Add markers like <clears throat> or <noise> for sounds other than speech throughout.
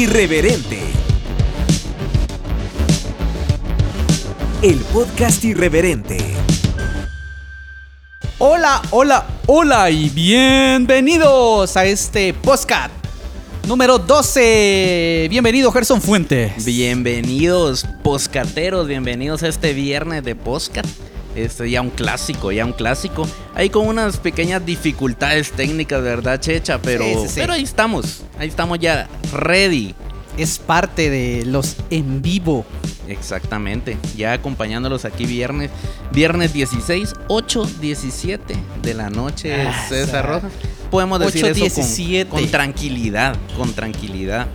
Irreverente. El podcast irreverente. Hola, hola, hola y bienvenidos a este podcast número 12. Bienvenido Gerson Fuentes. Bienvenidos, poscateros, bienvenidos a este viernes de poscat. Este ya un clásico, ya un clásico. Ahí con unas pequeñas dificultades técnicas, ¿verdad, Checha? Pero, Sí, sí, sí. pero ahí estamos, ahí estamos ya ready. Es parte de los en vivo. Exactamente, ya acompañándolos aquí viernes, viernes 16, 8, 17 de la noche, Ah, César sa- Rojas. Podemos decir 8, eso 17. con, con tranquilidad, con tranquilidad.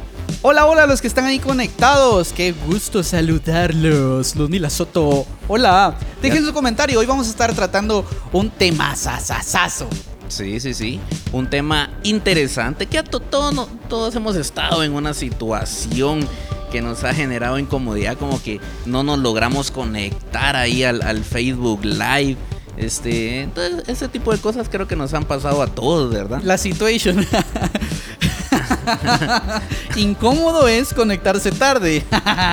Hola, hola a los que están ahí conectados. Qué gusto saludarlos. Ludmila Soto. Hola. Dejen su comentario. Hoy vamos a estar tratando un tema sasasazo. Sí, sí, sí. Un tema interesante que a to- todo no- todos hemos estado en una situación que nos ha generado incomodidad, como que no nos logramos conectar ahí al, al Facebook Live. Este, entonces, ese tipo de cosas creo que nos han pasado a todos, ¿verdad? La situation. <laughs> <laughs> Incómodo es conectarse tarde.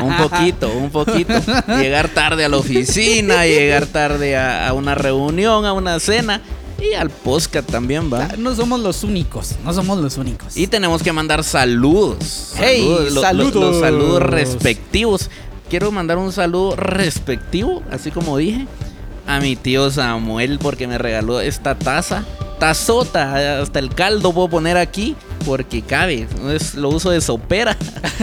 Un poquito, un poquito. Llegar tarde a la oficina, <laughs> llegar tarde a, a una reunión, a una cena y al podcast también, va. No somos los únicos. No somos los únicos. Y tenemos que mandar saludos. Hey, saludos. los saludos respectivos. Quiero mandar un saludo respectivo, así como dije, a mi tío Samuel porque me regaló esta taza. Tazota, hasta el caldo puedo poner aquí porque cabe. Es, lo uso de sopera.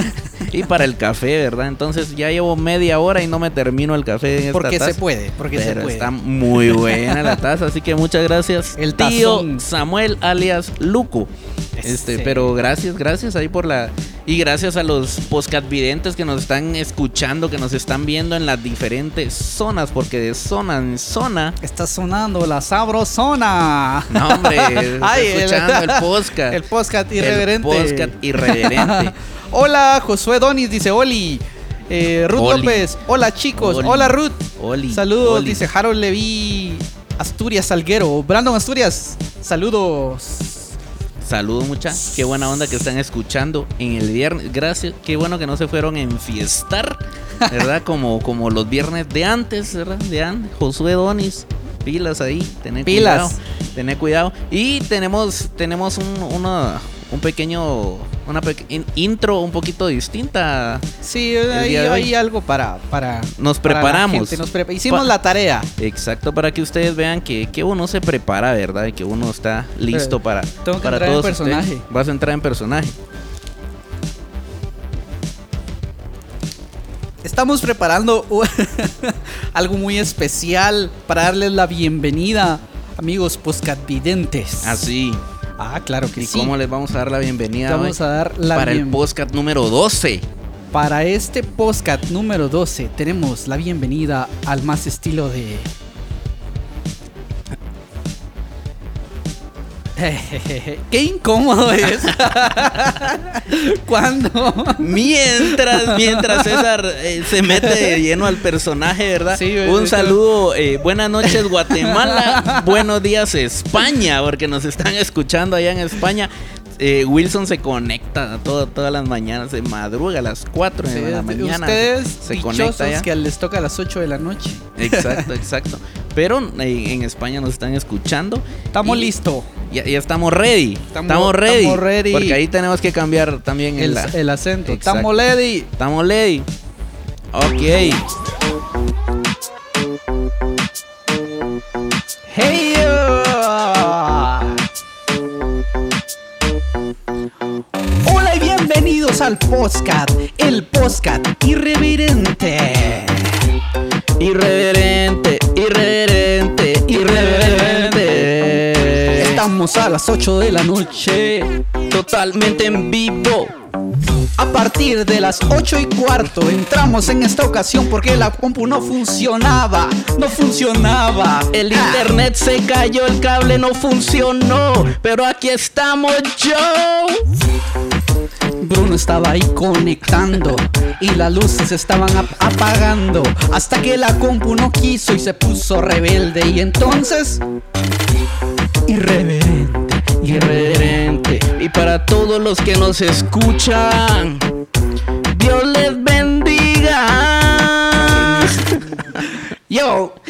<laughs> y para el café, ¿verdad? Entonces ya llevo media hora y no me termino el café en esta porque taza. se puede. Porque se puede. está muy buena la taza, así que muchas gracias. <laughs> El tío. Samuel alias Luco. Este, pero gracias, gracias ahí por la y gracias a los podcast videntes que nos están escuchando, que nos están viendo en las diferentes zonas, porque de zona en zona, Está sonando la sabrosona. no hombre, <laughs> Ay, el- escuchando el, podcast, El podcast irreverente. el podcast irreverente. <laughs> Hola, Josué Donis dice Oli. Eh, Ruth Oli. López. Hola, chicos. Oli. Hola, Ruth. Oli, Saludos, dice Harold Levi. Asturias Salguero. Brandon Asturias. Saludos. Saludos mucha, qué buena onda que están escuchando en el viernes. Gracias, qué bueno que no se fueron a enfiestar, ¿verdad? <laughs> Como, como los viernes de antes, ¿verdad? De antes. Josué Donis, pilas ahí, tener Pilas. cuidado. Tener cuidado. Y tenemos, tenemos un, una- un pequeño, una intro un poquito distinta. Sí, hoy. hay algo para, para. Nos para la preparamos. gente. Nos prepa- Hicimos Pa- la tarea. Exacto, para que ustedes vean que, que uno se prepara, ¿verdad? Y que uno está listo Eh, para, tengo que para entrar en todos personaje. ustedes. Vas a entrar en personaje. Estamos preparando <laughs> algo muy especial para darles la bienvenida, amigos poscatvidentes. Así. Ah, claro que ¿Y sí. cómo les vamos a dar la bienvenida Vamos a dar la para el podcast número 12? Para este podcast número 12 tenemos la bienvenida al más estilo de... Qué incómodo es. <laughs> Cuando Mientras, mientras César eh, se mete de lleno al personaje, ¿verdad? Sí, Un saludo, eh, buenas noches Guatemala, <laughs> buenos días España, porque nos están escuchando allá en España. Eh, Wilson se conecta todo- todas las mañanas, se madruga a las 4 de la mañana. ustedes se conecta ya. que les toca a las 8 de la noche. Exacto, <laughs> exacto. Pero eh, en España nos están escuchando. Estamos listos. Ya, ya estamos ready. Estamos- Estamos, ready. estamos ready. Porque ahí tenemos que cambiar también El, el, el acento. Exacto. Estamos ready. Estamos ready. Ok. Hey. uh. Hola y bienvenidos al podcast, el podcast irreverente. Irreverente, Estamos a las 8 de la noche. totalmente en vivo. A partir de las 8 y cuarto entramos en esta ocasión porque la compu no funcionaba, no funcionaba. El internet se cayó, el cable no funcionó, pero aquí estamos yo. Bruno estaba ahí conectando y las luces estaban ap- apagando hasta que la compu no quiso y se puso rebelde y entonces irreverente, irreverente. Y para todos los que nos escuchan, Dios les bendiga. <laughs> Yo. <laughs>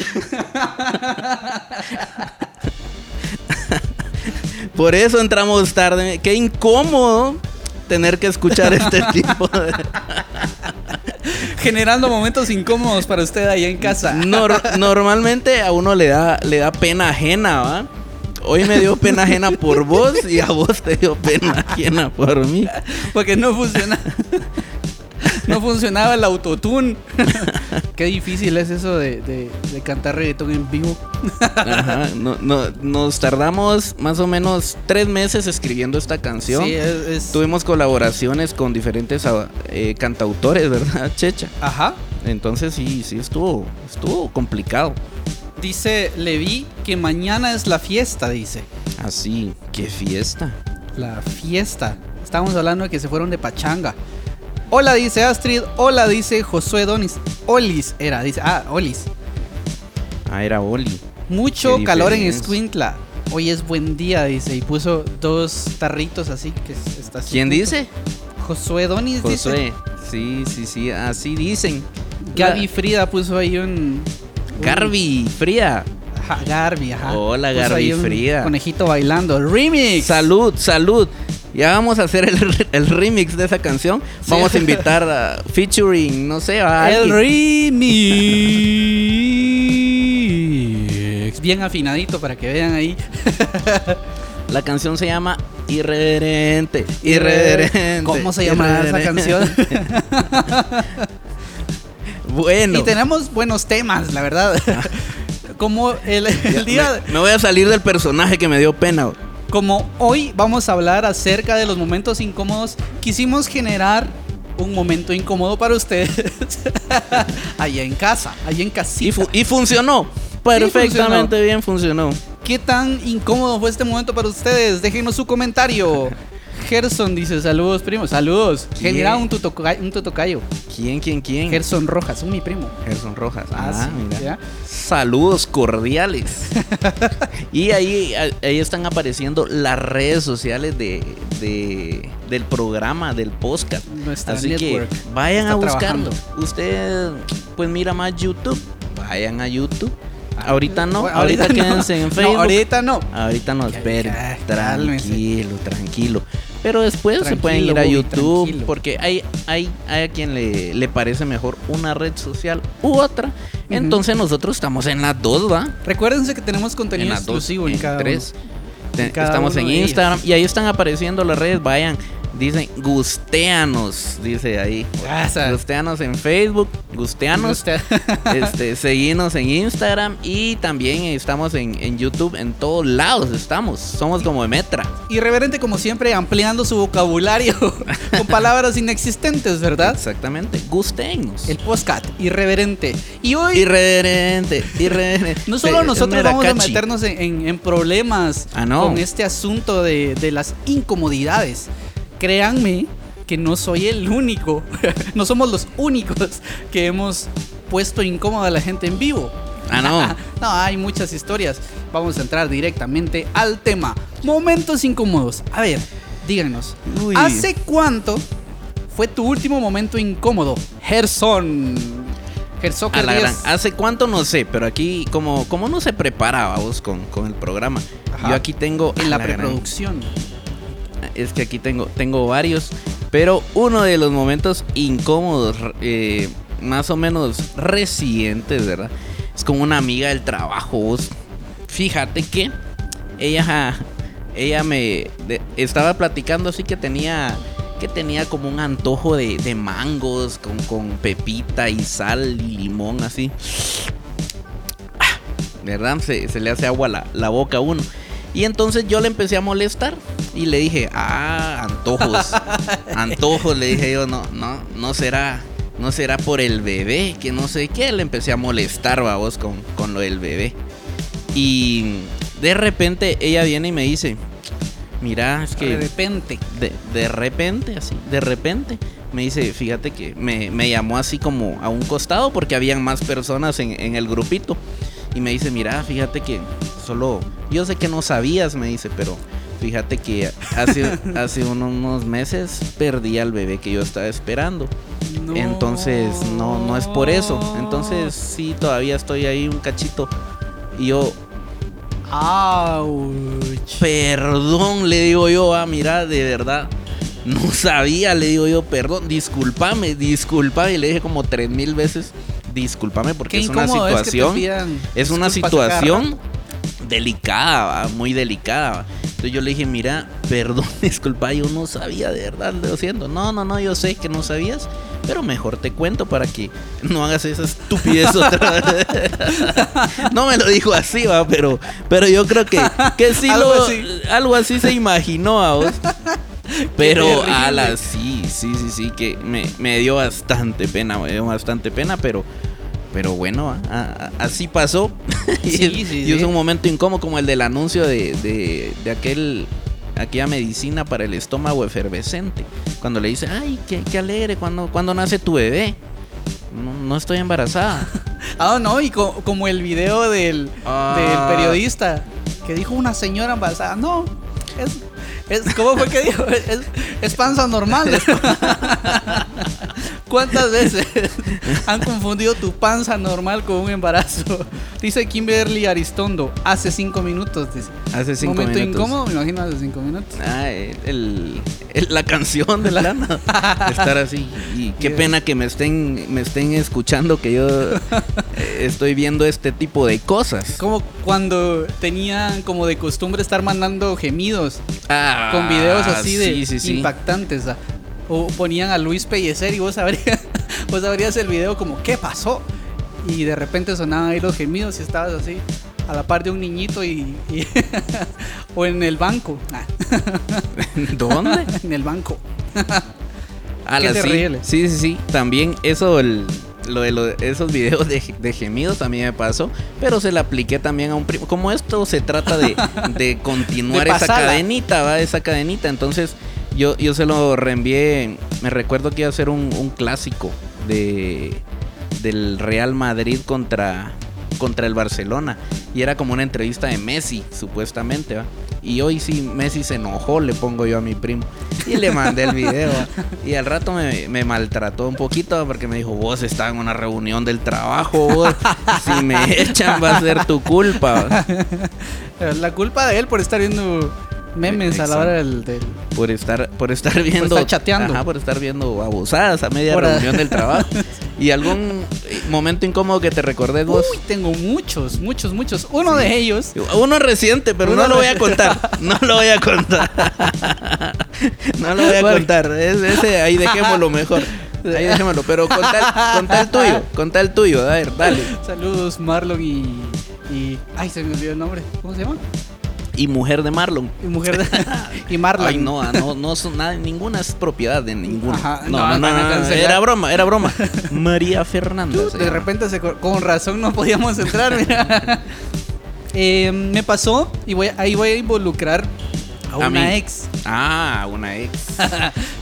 Por eso entramos tarde. Qué incómodo tener que escuchar este <laughs> tipo. Generando momentos incómodos para usted allá en casa. Normalmente a uno le da, le da pena ajena, ¿va? Hoy me dio pena ajena por vos y a vos te dio pena ajena por mí. Porque no funciona. No funcionaba el autotune. Qué difícil es eso de, de- de cantar reggaetón en vivo. Ajá, no- no- nos tardamos más o menos tres meses escribiendo esta canción. Sí, es, es- Tuvimos colaboraciones con diferentes ah, eh, cantautores, ¿verdad, Checha? Ajá. Entonces sí, sí estuvo, estuvo complicado. Dice Levi que mañana es la fiesta, dice. Así, qué fiesta. La fiesta. Estábamos hablando de que se fueron de pachanga. Hola, dice Astrid. Hola, dice Josué Donis. Olis era, dice. Ah, Olis. Ah, era Oli. Mucho calor en. Escuintla. Hoy es buen día, dice. Y puso dos tarritos así que es- está así. ¿Quién dice? Josué Donis dice. Josué. Sí, sí, sí, así dicen. Gaby Frida puso ahí un. Garby, Frida. Ajá, Garby, ajá. Hola, Puso Garby Frida. Conejito bailando. Remix. Salud, salud. Ya vamos a hacer el, el remix de esa canción. Sí. Vamos a <laughs> invitar a featuring, no sé, a El remix. <laughs> Bien afinadito para que vean ahí. <laughs> La canción se llama Irreverente. Irreverente. ¿Cómo se llama esa canción? Bueno. Y tenemos buenos temas, la verdad. <laughs> Como el, el día, Me, me voy a salir del personaje que me dio pena. como hoy vamos a hablar acerca de los momentos incómodos, quisimos generar un momento incómodo para ustedes <laughs> allá en casa, allá en Y, casita. fu- y funcionó. Perfectamente funcionó. bien funcionó. ¿Qué tan incómodo fue este momento para ustedes? Déjenos su comentario. Gerson dice, saludos primo, saludos. ¿Quién? Genera un, tutoca- un tutocayo. ¿Quién, quién, quién? Gerson Rojas, un mi primo. Gerson Rojas. Ah, Ah, sí, mira. ¿ya? Saludos cordiales. <laughs> y ahí, ahí están apareciendo las redes sociales de, de- del programa, del podcast. Nuestra Así que vayan a buscarlo. trabajando. Usted pues mira más YouTube. Vayan a YouTube. Ah, ahorita no, bueno, ahorita, no. quédense en No, Facebook. ahorita no. Ahorita no, esperen. Tranquilo, tranquilo. Pero después se pueden ir a YouTube porque hay, hay, hay a quien le, le parece mejor una red social u otra. Entonces nosotros estamos en las dos, ¿va? Recuérdense que tenemos En contenido dos, exclusivo en, en cada tres. Te- En cada estamos uno en. Instagram y ahí están apareciendo las redes. Vayan, dicen gusteanos, dice ahí. Ah, Gusteanos en Facebook, gusteanos. usted- <laughs> este, seguinos en Instagram y también estamos en, en YouTube, en todos lados estamos. Somos como Metra. Irreverente como siempre, ampliando su vocabulario <laughs> con palabras inexistentes, ¿verdad? Exactamente. Gustenos. El postcat, irreverente. Y hoy Irreverente, irreverente. <laughs> no solo Es nosotros vamos a meternos en, en- en problemas Ah, no. con este asunto de, de las incomodidades. Créanme que no soy el único, <laughs> no somos los únicos que hemos puesto incómoda a la gente en vivo. Ah, no. <laughs> no, hay muchas historias. Vamos a entrar directamente al tema. Momentos incómodos. A ver, díganos. Uy. ¿Hace cuánto fue tu último momento incómodo? Gerson. Gerson A la gran. ¿Hace cuánto? No sé, pero aquí, como, como no se preparaba vos con, con el programa, Ajá. yo aquí tengo. en la gran- preproducción. Es que aquí tengo, tengo varios, pero uno de los momentos incómodos, eh, más o menos recientes, ¿verdad? Es con una amiga del trabajo. Fíjate que ella, ella me estaba platicando así que tenía que tenía como un antojo de, de mangos con, con pepita y sal y limón así. Ah, ¿Verdad? Se, se le hace agua la, la boca a uno. Y entonces yo le empecé a molestar y le dije, ah, antojos, <laughs> antojos, le dije yo, no, no, no será, no será por el bebé, que no sé qué, le empecé a molestar, vos, con, con lo del bebé. Y de repente ella viene y me dice, mira, es que De repente. de, de repente, así, de repente, me dice, fíjate que me, me llamó así como a un costado porque habían más personas en, en el grupito. Y me dice, mira, fíjate que solo, yo sé que no sabías, me dice, pero Fíjate que hace, <laughs> hace unos, meses perdí al bebé que yo estaba esperando. No. Entonces, no, no es por eso. Entonces, sí, todavía estoy ahí un cachito. Y yo, Ouch. perdón, le digo yo, ah, mira, de verdad. No sabía, le digo yo, perdón, discúlpame, discúlpame. Y le dije como tres mil veces, discúlpame porque es una incómodo es que situación. Es una situación delicada, va, muy delicada. va. Entonces yo le dije, mira, perdón, <laughs> disculpa, yo no sabía de verdad, lo siento. No, no, no, yo sé que no sabías, pero mejor te cuento para que no hagas esa estupidez otra <laughs> vez. <laughs> no me lo dijo así, va, pero, pero yo creo que, que sí Algo lo- así. algo así se imaginó a vos. Pero terrible. a la sí, sí, sí, sí, que me, me dio bastante pena, me dio bastante pena, pero pero bueno, a- a- así pasó. <laughs> y Sí, es- sí, y sí. es un momento incómodo como el del anuncio de, de, de aquel aquella medicina para el estómago efervescente. Cuando le dice, ay, qué, qué alegre, cuando, cuando nace tu bebé. No, no estoy embarazada. <laughs> Ah, no, y co- como el video del, Ah. del periodista que dijo una señora embarazada. No, es. es ¿Cómo fue que dijo? Es, es panza normal. <laughs> ¿Cuántas veces <laughs> han confundido tu panza normal con un embarazo? <laughs> Dice Kimberly Aristondo, hace cinco minutos. Dice. Hace cinco Momento minutos. incómodo, me imagino hace cinco minutos. Ah, el, el- el- la canción de la lana. <laughs> Estar así. Y qué pena que me estén, me estén escuchando que yo eh, estoy viendo este tipo de cosas. Como cuando tenían como de costumbre estar mandando gemidos Ah, con videos así de sí, sí, sí. impactantes. O ponían a Luis Pellecer y vos sabrías, <laughs> vos sabrías el video como, ¿qué pasó? Y de repente sonaban ahí los gemidos y estabas así a la par de un niñito y, y- <laughs> o en el banco. <laughs> ¿Dónde? en el banco. Ah, la- sí. Sí, sí, sí. También eso, el- lo de lo- esos videos de, de gemidos también me pasó. Pero se la apliqué también a un primo. Como esto se trata de, de continuar De esa cadenita, va, esa cadenita. Entonces yo, yo se lo reenvié. Me recuerdo que iba a ser un, un clásico de del Real Madrid contra, contra el Barcelona. Y era como una entrevista de Messi, supuestamente, ¿va? Y hoy sí, Messi se enojó, le pongo yo a mi primo. Y le mandé el video. Y al rato me, me maltrató un poquito porque me dijo, vos estás en una reunión del trabajo, vos. Si me echan va a ser tu culpa. <laughs> La culpa de él por estar viendo memes a la hora del... del- Por estar, por estar viendo. estar chateando. Ajá, por estar viendo abusadas a media Por a- reunión del trabajo. <laughs> ¿Y algún momento incómodo que te recordes vos? Uy, tengo muchos, muchos, muchos. Uno de ellos... Uno reciente, pero Uno no lo voy a contar. No lo voy a contar. <laughs> No lo voy a contar. Es- ese, ahí dejémoslo <laughs> mejor. Ahí dejémoslo. Pero contá, contá el tuyo. Contá el tuyo. A ver, dale. Saludos Marlon y... y ay, se me olvidó el nombre. ¿Cómo se llama? Y mujer de Marlon. Y mujer de... <laughs> y Marlon. Ay, no, ah, no, no son nada, ninguna es propiedad de ninguno. Ajá, no, no, no, no, era broma, era broma. <laughs> María Fernanda. Tú, de repente se con razón no podíamos entrar. mira. <laughs> Eh, me pasó y voy, ahí voy a involucrar a una ex. Ah, una ex.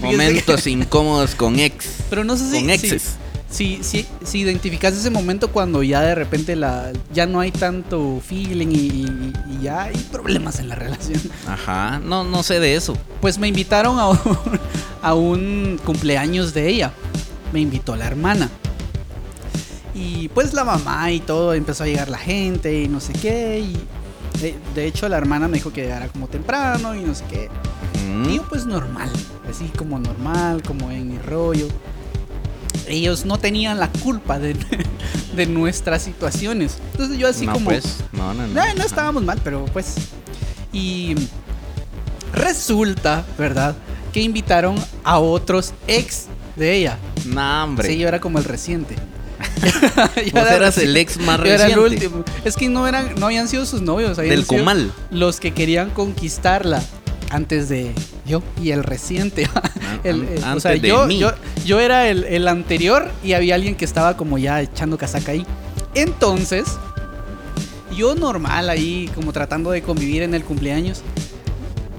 Momentos incómodos con ex. Pero no sé si, Con exes. si, si, si identificas ese momento cuando ya de repente la, ya no hay tanto feeling y, y- y ya hay problemas en la relación. Ajá, no, no sé de eso. Pues me invitaron a un, a un cumpleaños de ella. Me invitó la hermana. Y pues la mamá y todo, empezó a llegar la gente y no sé qué. Y de, de hecho la hermana me dijo que llegara como temprano y no sé qué. Mm. Y yo pues normal, así como normal, como en mi rollo. Ellos no tenían la culpa de, <laughs> de nuestras situaciones. Entonces yo así no, como... pues, no, no, no. No, no estábamos mal, pero pues. Y resulta, ¿verdad? Que invitaron a otros ex de ella. No, hombre. Sí, yo era como el reciente. <laughs> <laughs> Yo era eras el ex más yo era el reciente. último. Es que no eran, no habían sido sus novios, Del comal. Los que querían conquistarla antes de yo y el reciente. El- el- o antes sea, de yo, mí. yo, yo era el, el anterior y había alguien que estaba como ya echando casaca ahí. Entonces, yo normal ahí, como tratando de convivir en el cumpleaños.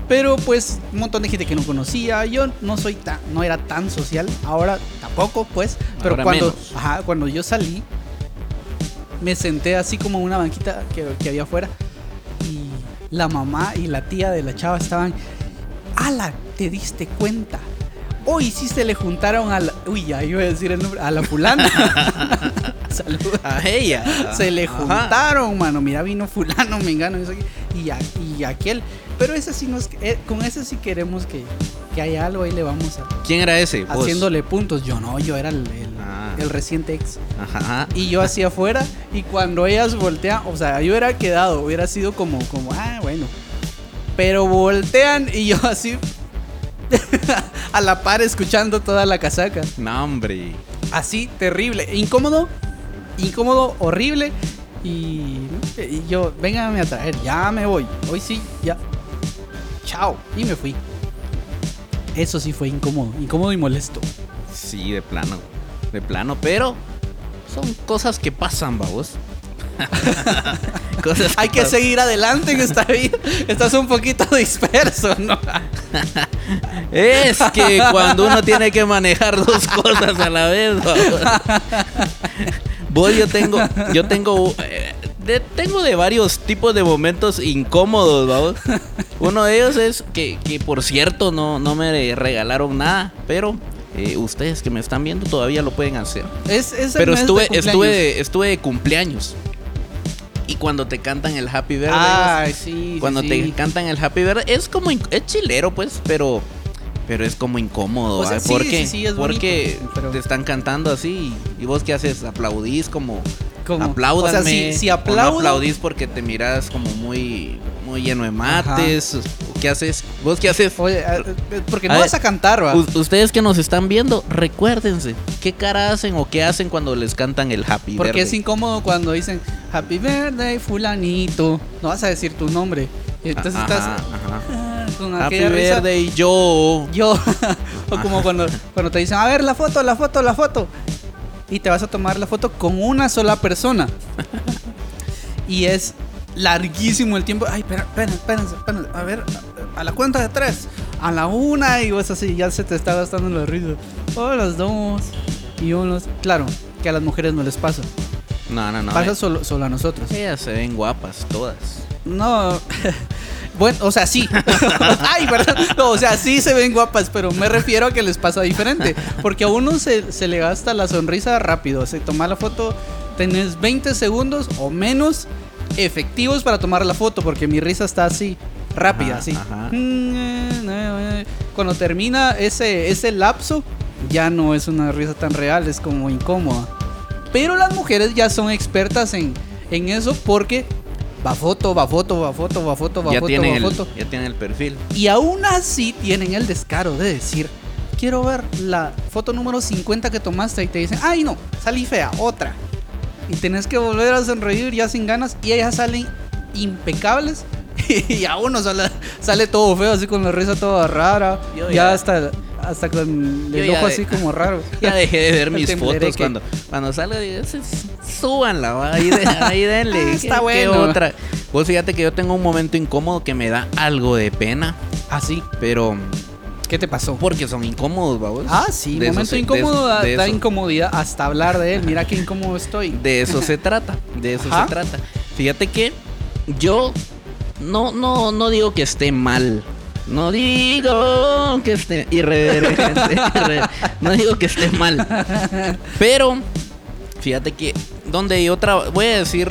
Pero pues un montón de gente que no conocía. Yo no soy tan, no era tan social. Ahora tampoco, pues. Pero Ahora cuando, ajá, cuando yo salí, me senté así como en una banquita que, que había afuera. la mamá y la tía de la chava estaban, ala, te diste cuenta. Hoy sí se le juntaron a la, uy, ya iba a decir el nombre, a la fulana. <laughs> Saludos. A ella. Se le Ajá. juntaron, mano. Mira, vino fulano, mengano, y, a- y aquel. Pero ese sí nos, eh, con ese sí queremos que, que haya algo ahí le vamos a, ¿Quién era ese? Vos. haciéndole puntos. Yo no, yo era el, el- Ah. el reciente ex. Ajá. Y yo hacia afuera. Y cuando ellas voltean, o sea, yo hubiera quedado, hubiera sido como, como, ah, bueno. Pero voltean y yo así. <laughs> a la par escuchando toda la casaca. No, hombre. Así, terrible. Incómodo. Incómodo, horrible. Y, y yo, véngame a traer, ya me voy. Hoy sí, ya. Chao. Y me fui. Eso sí fue incómodo. Incómodo y molesto. Sí, de plano. De plano, pero son cosas que pasan, vamos. <laughs> cosas Hay que seguir adelante en esta vida. Estás un poquito <laughs> disperso, ¿no? Es que cuando uno tiene que manejar dos cosas a la vez. Vos yo tengo, yo tengo, eh, de, tengo de varios tipos de momentos incómodos, vamos. Uno de ellos es que, que por cierto no, no me regalaron nada, pero eh, ustedes que me están viendo todavía lo pueden hacer. Es, es el Pero mes estuve, estuve, estuve de cumpleaños. Cuando te cantan el Happy Birthday, Ay, sí. cuando sí. te cantan el Happy Birthday, es como es chilero, pues, pero pero es como incómodo, O sea, ¿va? sí, porque sí, es porque bonito, pero- te están cantando así y vos qué haces, aplaudís como Como- apláudanme, O sea, si, si o aplaudo. no aplaudís porque te miras como muy muy lleno de mates, ¿qué haces? ¿Vos qué haces? Oye, a- eh, porque A no ver, vas a cantar, va. Ustedes que nos están viendo, recuérdense, ¿qué cara hacen o qué hacen cuando les cantan el Happy Porque es incómodo cuando dicen Happy Birthday, Fulanito. No vas a decir tu nombre. Entonces Ajá, estás ajá. ah, con Happy risa. Birthday, yo. Yo. <laughs> o como cuando, cuando te dicen, a ver la foto, la foto, la foto. Y te vas a tomar la foto con una sola persona. <laughs> y es larguísimo el tiempo. Ay, espera, espérense, espérense, espérense. A ver, a, la cuenta de tres. A la una y vos así, ya se te está gastando la risa. O las dos. Y unos. Claro, que a las mujeres no les pasa. No, no, no. pasa eh, solo, solo a nosotros. Ellas se ven guapas, todas. No. <laughs> Bueno, o sea, sí. <laughs> Ay, perdón. No, o sea, sí se ven guapas, pero me refiero a que les pasa diferente. Porque a uno se, se le gasta la sonrisa rápido. Se toma la foto, tenés 20 segundos o menos efectivos para tomar la foto, porque mi risa está así, rápida, Ajá, así. ajá. Cuando termina ese, ese lapso, ya no es una risa tan real, es como incómoda. Pero las mujeres ya son expertas en, en eso porque va foto, va foto, va foto, va foto, va ya, foto, tienen va el, foto. ya tienen el perfil. Y aún así tienen el descaro de decir, quiero ver la foto número 50 que tomaste y te dicen, ay no, salí fea, otra. Y tenés que volver a sonreír ya sin ganas y ellas salen impecables <laughs> y a uno sale, sale todo feo, así con la risa toda rara, Yo ya, hasta, hasta con el ojo de- así como raro. <laughs> Ya dejé de ver <laughs> mis fotos cuando, cuando salga. digo, "S- s- Súbanla, ahí, de- ahí denle. Ah, ¿qué- está qué bueno. otra? Vos fíjate que yo tengo un momento incómodo que me da algo de pena, Así, pero ¿qué te pasó? porque son incómodos, vamos. Ah, sí, De momento se- de incómodo eso- da, de da eso- incomodidad hasta hablar de él. Mira qué incómodo estoy. De eso se trata, de eso Ajá. se trata. Fíjate que yo no, no, no digo que esté mal. No digo que esté irreverente. <laughs> irre- no digo que esté mal. Pero fíjate que donde yo trabajo, voy a decir,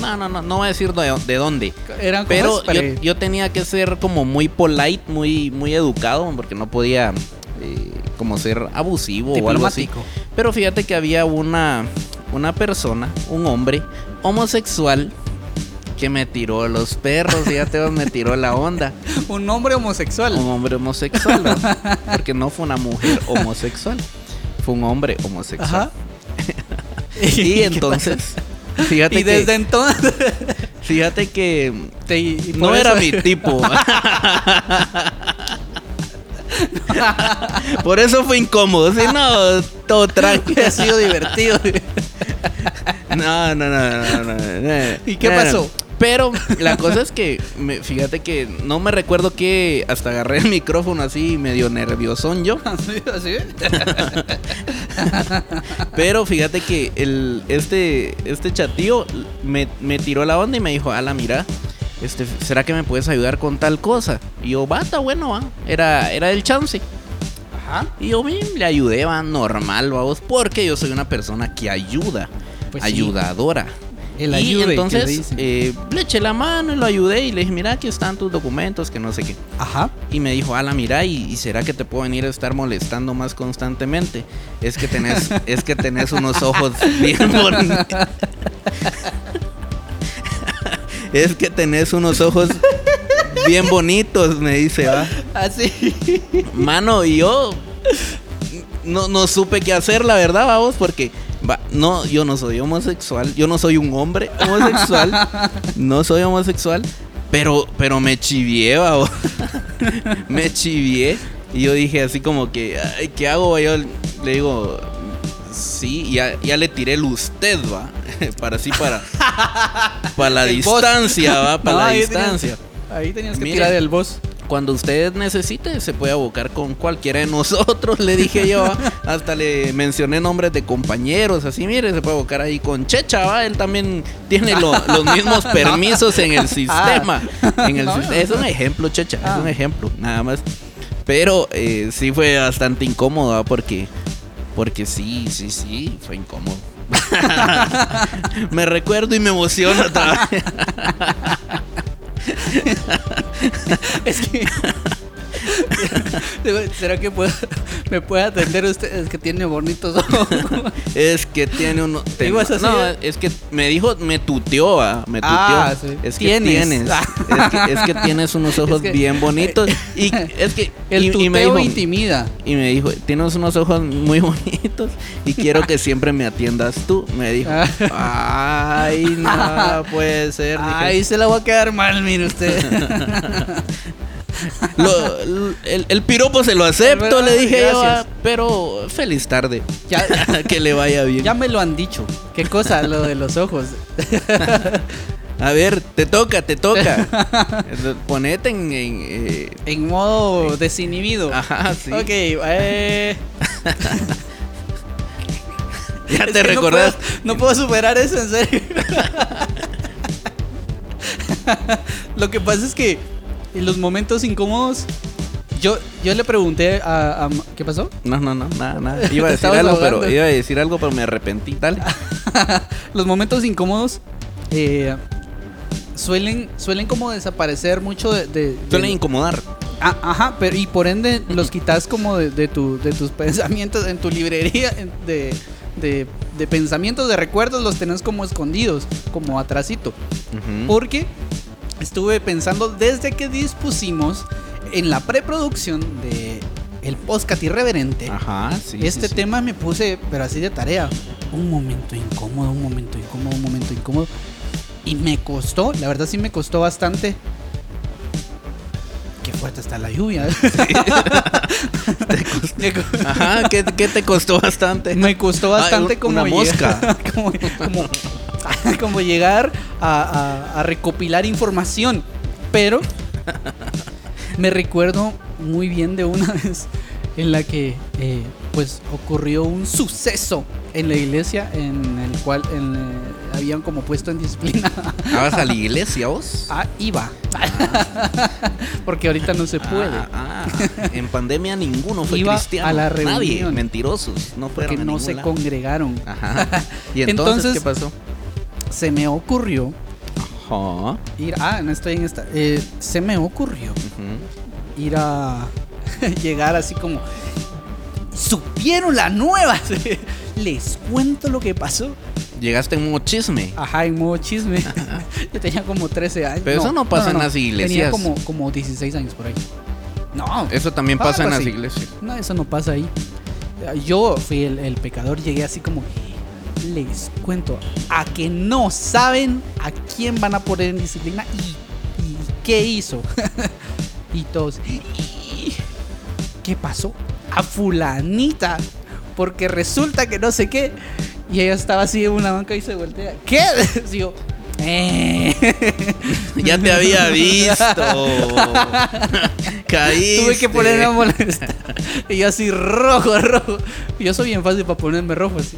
no, no, no, no voy a decir de, de dónde. Eran Pero cosas yo, tenía que ser como muy polite, muy, muy educado, porque no podía eh, como ser abusivo o algo así. Pero fíjate que había una, una persona, un hombre homosexual que me tiró los perros, fíjate, vos, me tiró la onda. <laughs> Un hombre homosexual. Un hombre homosexual, ¿no? porque no fue una mujer homosexual, fue un hombre homosexual. Ajá. <laughs> Y <laughs> ¿Qué entonces, fíjate Y desde que, entonces. fíjate que te- no era eso- mi tipo. Por eso fue incómodo. Si no, todo tranquilo. Ha sido divertido. No, no, no, no, no. ¿Y qué pasó? Pero la cosa es que, me- fíjate que no me recuerdo que hasta agarré el micrófono así medio nerviosón yo. <laughs> Así, así. Pero fíjate que el, este, este chatío me, me tiró la onda y me dijo, ala, mira, este, ¿será que me puedes ayudar con tal cosa? Y yo, está bueno, va. Era, era el chance. Ajá. Y yo bien, le ayudé, va, normal, vamos, porque yo soy una persona que ayuda, Pues sí. El y ayude, entonces eh, le eché la mano y lo ayudé y le dije, mira, aquí están tus documentos, que no sé qué. Ajá. Y me dijo, ala, mira, ¿y, y será que te puedo venir a estar molestando más constantemente? Es que tenés, <laughs> es que tenés unos ojos bien <laughs> bonitos. es que tenés unos ojos bien bonitos, me dice, va. Así. Mano, y yo no, no supe qué hacer, la verdad, vamos, porque va, no, yo no soy homosexual, yo no soy un hombre homosexual, <laughs> no soy homosexual, pero, pero me chivié, vamos. <laughs> me chivié. Y yo dije así como que, ay, ¿qué hago? Yo le digo, sí, ya, ya le tiré el usted, va. <laughs> para así, para, para la distancia, va, para No, la ahí distancia. Tenías, ahí tenías que tirar el boss. Cuando usted necesite, se puede abocar con cualquiera de nosotros, <laughs> le dije yo. Hasta le mencioné nombres de compañeros, así, mire, se puede abocar ahí con Checha, ¿va? Él también tiene lo- los mismos <laughs> permisos en el sistema. En el No, sis- no, es un no. ejemplo, Checha, Ah. es un ejemplo, nada más. Pero eh, sí fue bastante incómodo, ¿va? Porque, porque sí, sí, sí, fue incómodo. <laughs> me recuerdo y me emociono. <laughs> Es que. ¿Será que puedo- me puede atender usted? Es que tiene bonitos ojos. <laughs> Es que tiene uno. No, es que me dijo, me tuteó, ¿va? me tuteó. Ah, sí. Es que Tienes. tienes. Es que, es que tienes unos <laughs> ojos Es que- bien bonitos. <laughs> Y es que. El y, me dijo, intimida. y me dijo, tienes unos ojos muy bonitos y quiero que siempre me atiendas tú. Me dijo, ay, no puede ser. Dije, Ahí se la va a quedar mal, mire usted. <laughs> Lo- el, el piropo se lo acepto, le dije yo, ah, pero feliz tarde. Ya, <laughs> que le vaya bien. ya me lo han dicho. ¿Qué cosa? Lo de los ojos. <laughs> A ver, te toca, te toca. Ponete en. en, eh, En modo desinhibido. ajá, sí. Ok, eh. Ya te recordás. No puedo, no puedo superar eso, en serio. Lo que pasa es que en los momentos incómodos, yo, yo le pregunté a, a- ¿Qué pasó? No, no, no, nada, nada. <laughs> Iba a decir algo, pero iba a decir algo, pero me arrepentí. Dale. <laughs> los momentos incómodos eh, suelen, suelen como desaparecer mucho de... de- de- Suelen incomodar. Ah, ajá, pero y por ende los quitas como de, de tu, de tus <laughs> pensamientos en tu librería de, de, de pensamientos, de recuerdos, los tenés como escondidos, como atrasito. Ujú. Porque estuve pensando desde que dispusimos en la preproducción de el podcast irreverente. Ajá, sí. este sí, sí. tema me puse, pero así de tarea. Un momento incómodo, un momento incómodo, un momento incómodo. Y me costó, la verdad sí me costó bastante. Qué fuerte está la lluvia. <laughs> Me co- Ajá, ¿qué, qué te costó bastante? me costó bastante Ah, un- como una mosca. <laughs> como, como- <laughs> como llegar a, a- a recopilar información. Pero me recuerdo muy bien de una <laughs> vez en la que eh, pues ocurrió un suceso en la iglesia en el cual en, eh, habían como puesto en disciplina <laughs> Ah, ¿Vas a la iglesia vos? a Iva. Porque ahorita no se puede. Ah, ah, en pandemia ninguno fue Iba cristiano. a la Nadie, reunión. mentirosos. No fueron Porque no se lado. congregaron. Ajá. ¿Y entonces, Entonces- qué pasó? Se me ocurrió Ajá. ir. Ah, no estoy en esta. eh, se me ocurrió ir a <laughs> llegar así como supieron la nueva <laughs> les cuento lo que pasó Llegaste en modo chisme. ajá en modo chisme <laughs> yo tenía como 13 años Pero eso no pasa en las tenía iglesias. como, como 16 años por ahí no Eso también pasa en las así. iglesias. no eso no pasa ahí yo fui el, el pecador llegué así como les cuento a que no saben a quién van a poner en disciplina y, y qué hizo <laughs> y todos "¿Y ¿qué pasó? a fulanita porque resulta que no sé qué y ella estaba así en una banca y se voltea ¿qué? <laughs> Yo "Eh". <laughs> Ya te había visto. Caíste. Tuve que ponerme a molestar. Y yo así rojo, rojo. Yo soy bien fácil para ponerme rojo así.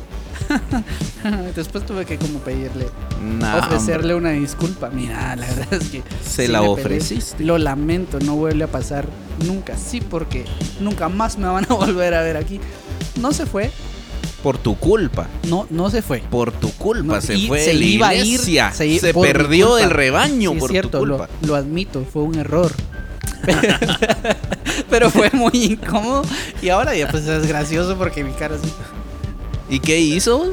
<laughs> Después tuve que como pedirle, Nah, ofrecerle una disculpa. Mira, <laughs> la verdad es que... Se la ofreciste. Lo lamento, no vuelve a pasar nunca. Sí, porque nunca más me van a <laughs> volver a ver aquí. No se fue, Por tu culpa. no, no se fue. Por tu culpa. No, se fue se la iba a ir, se perdió del rebaño Sí, por cierto, tu lo, culpa. lo admito, fue un error. Pero fue muy incómodo. Y ahora ya pues es gracioso porque mi cara así. ¿Y qué hizo?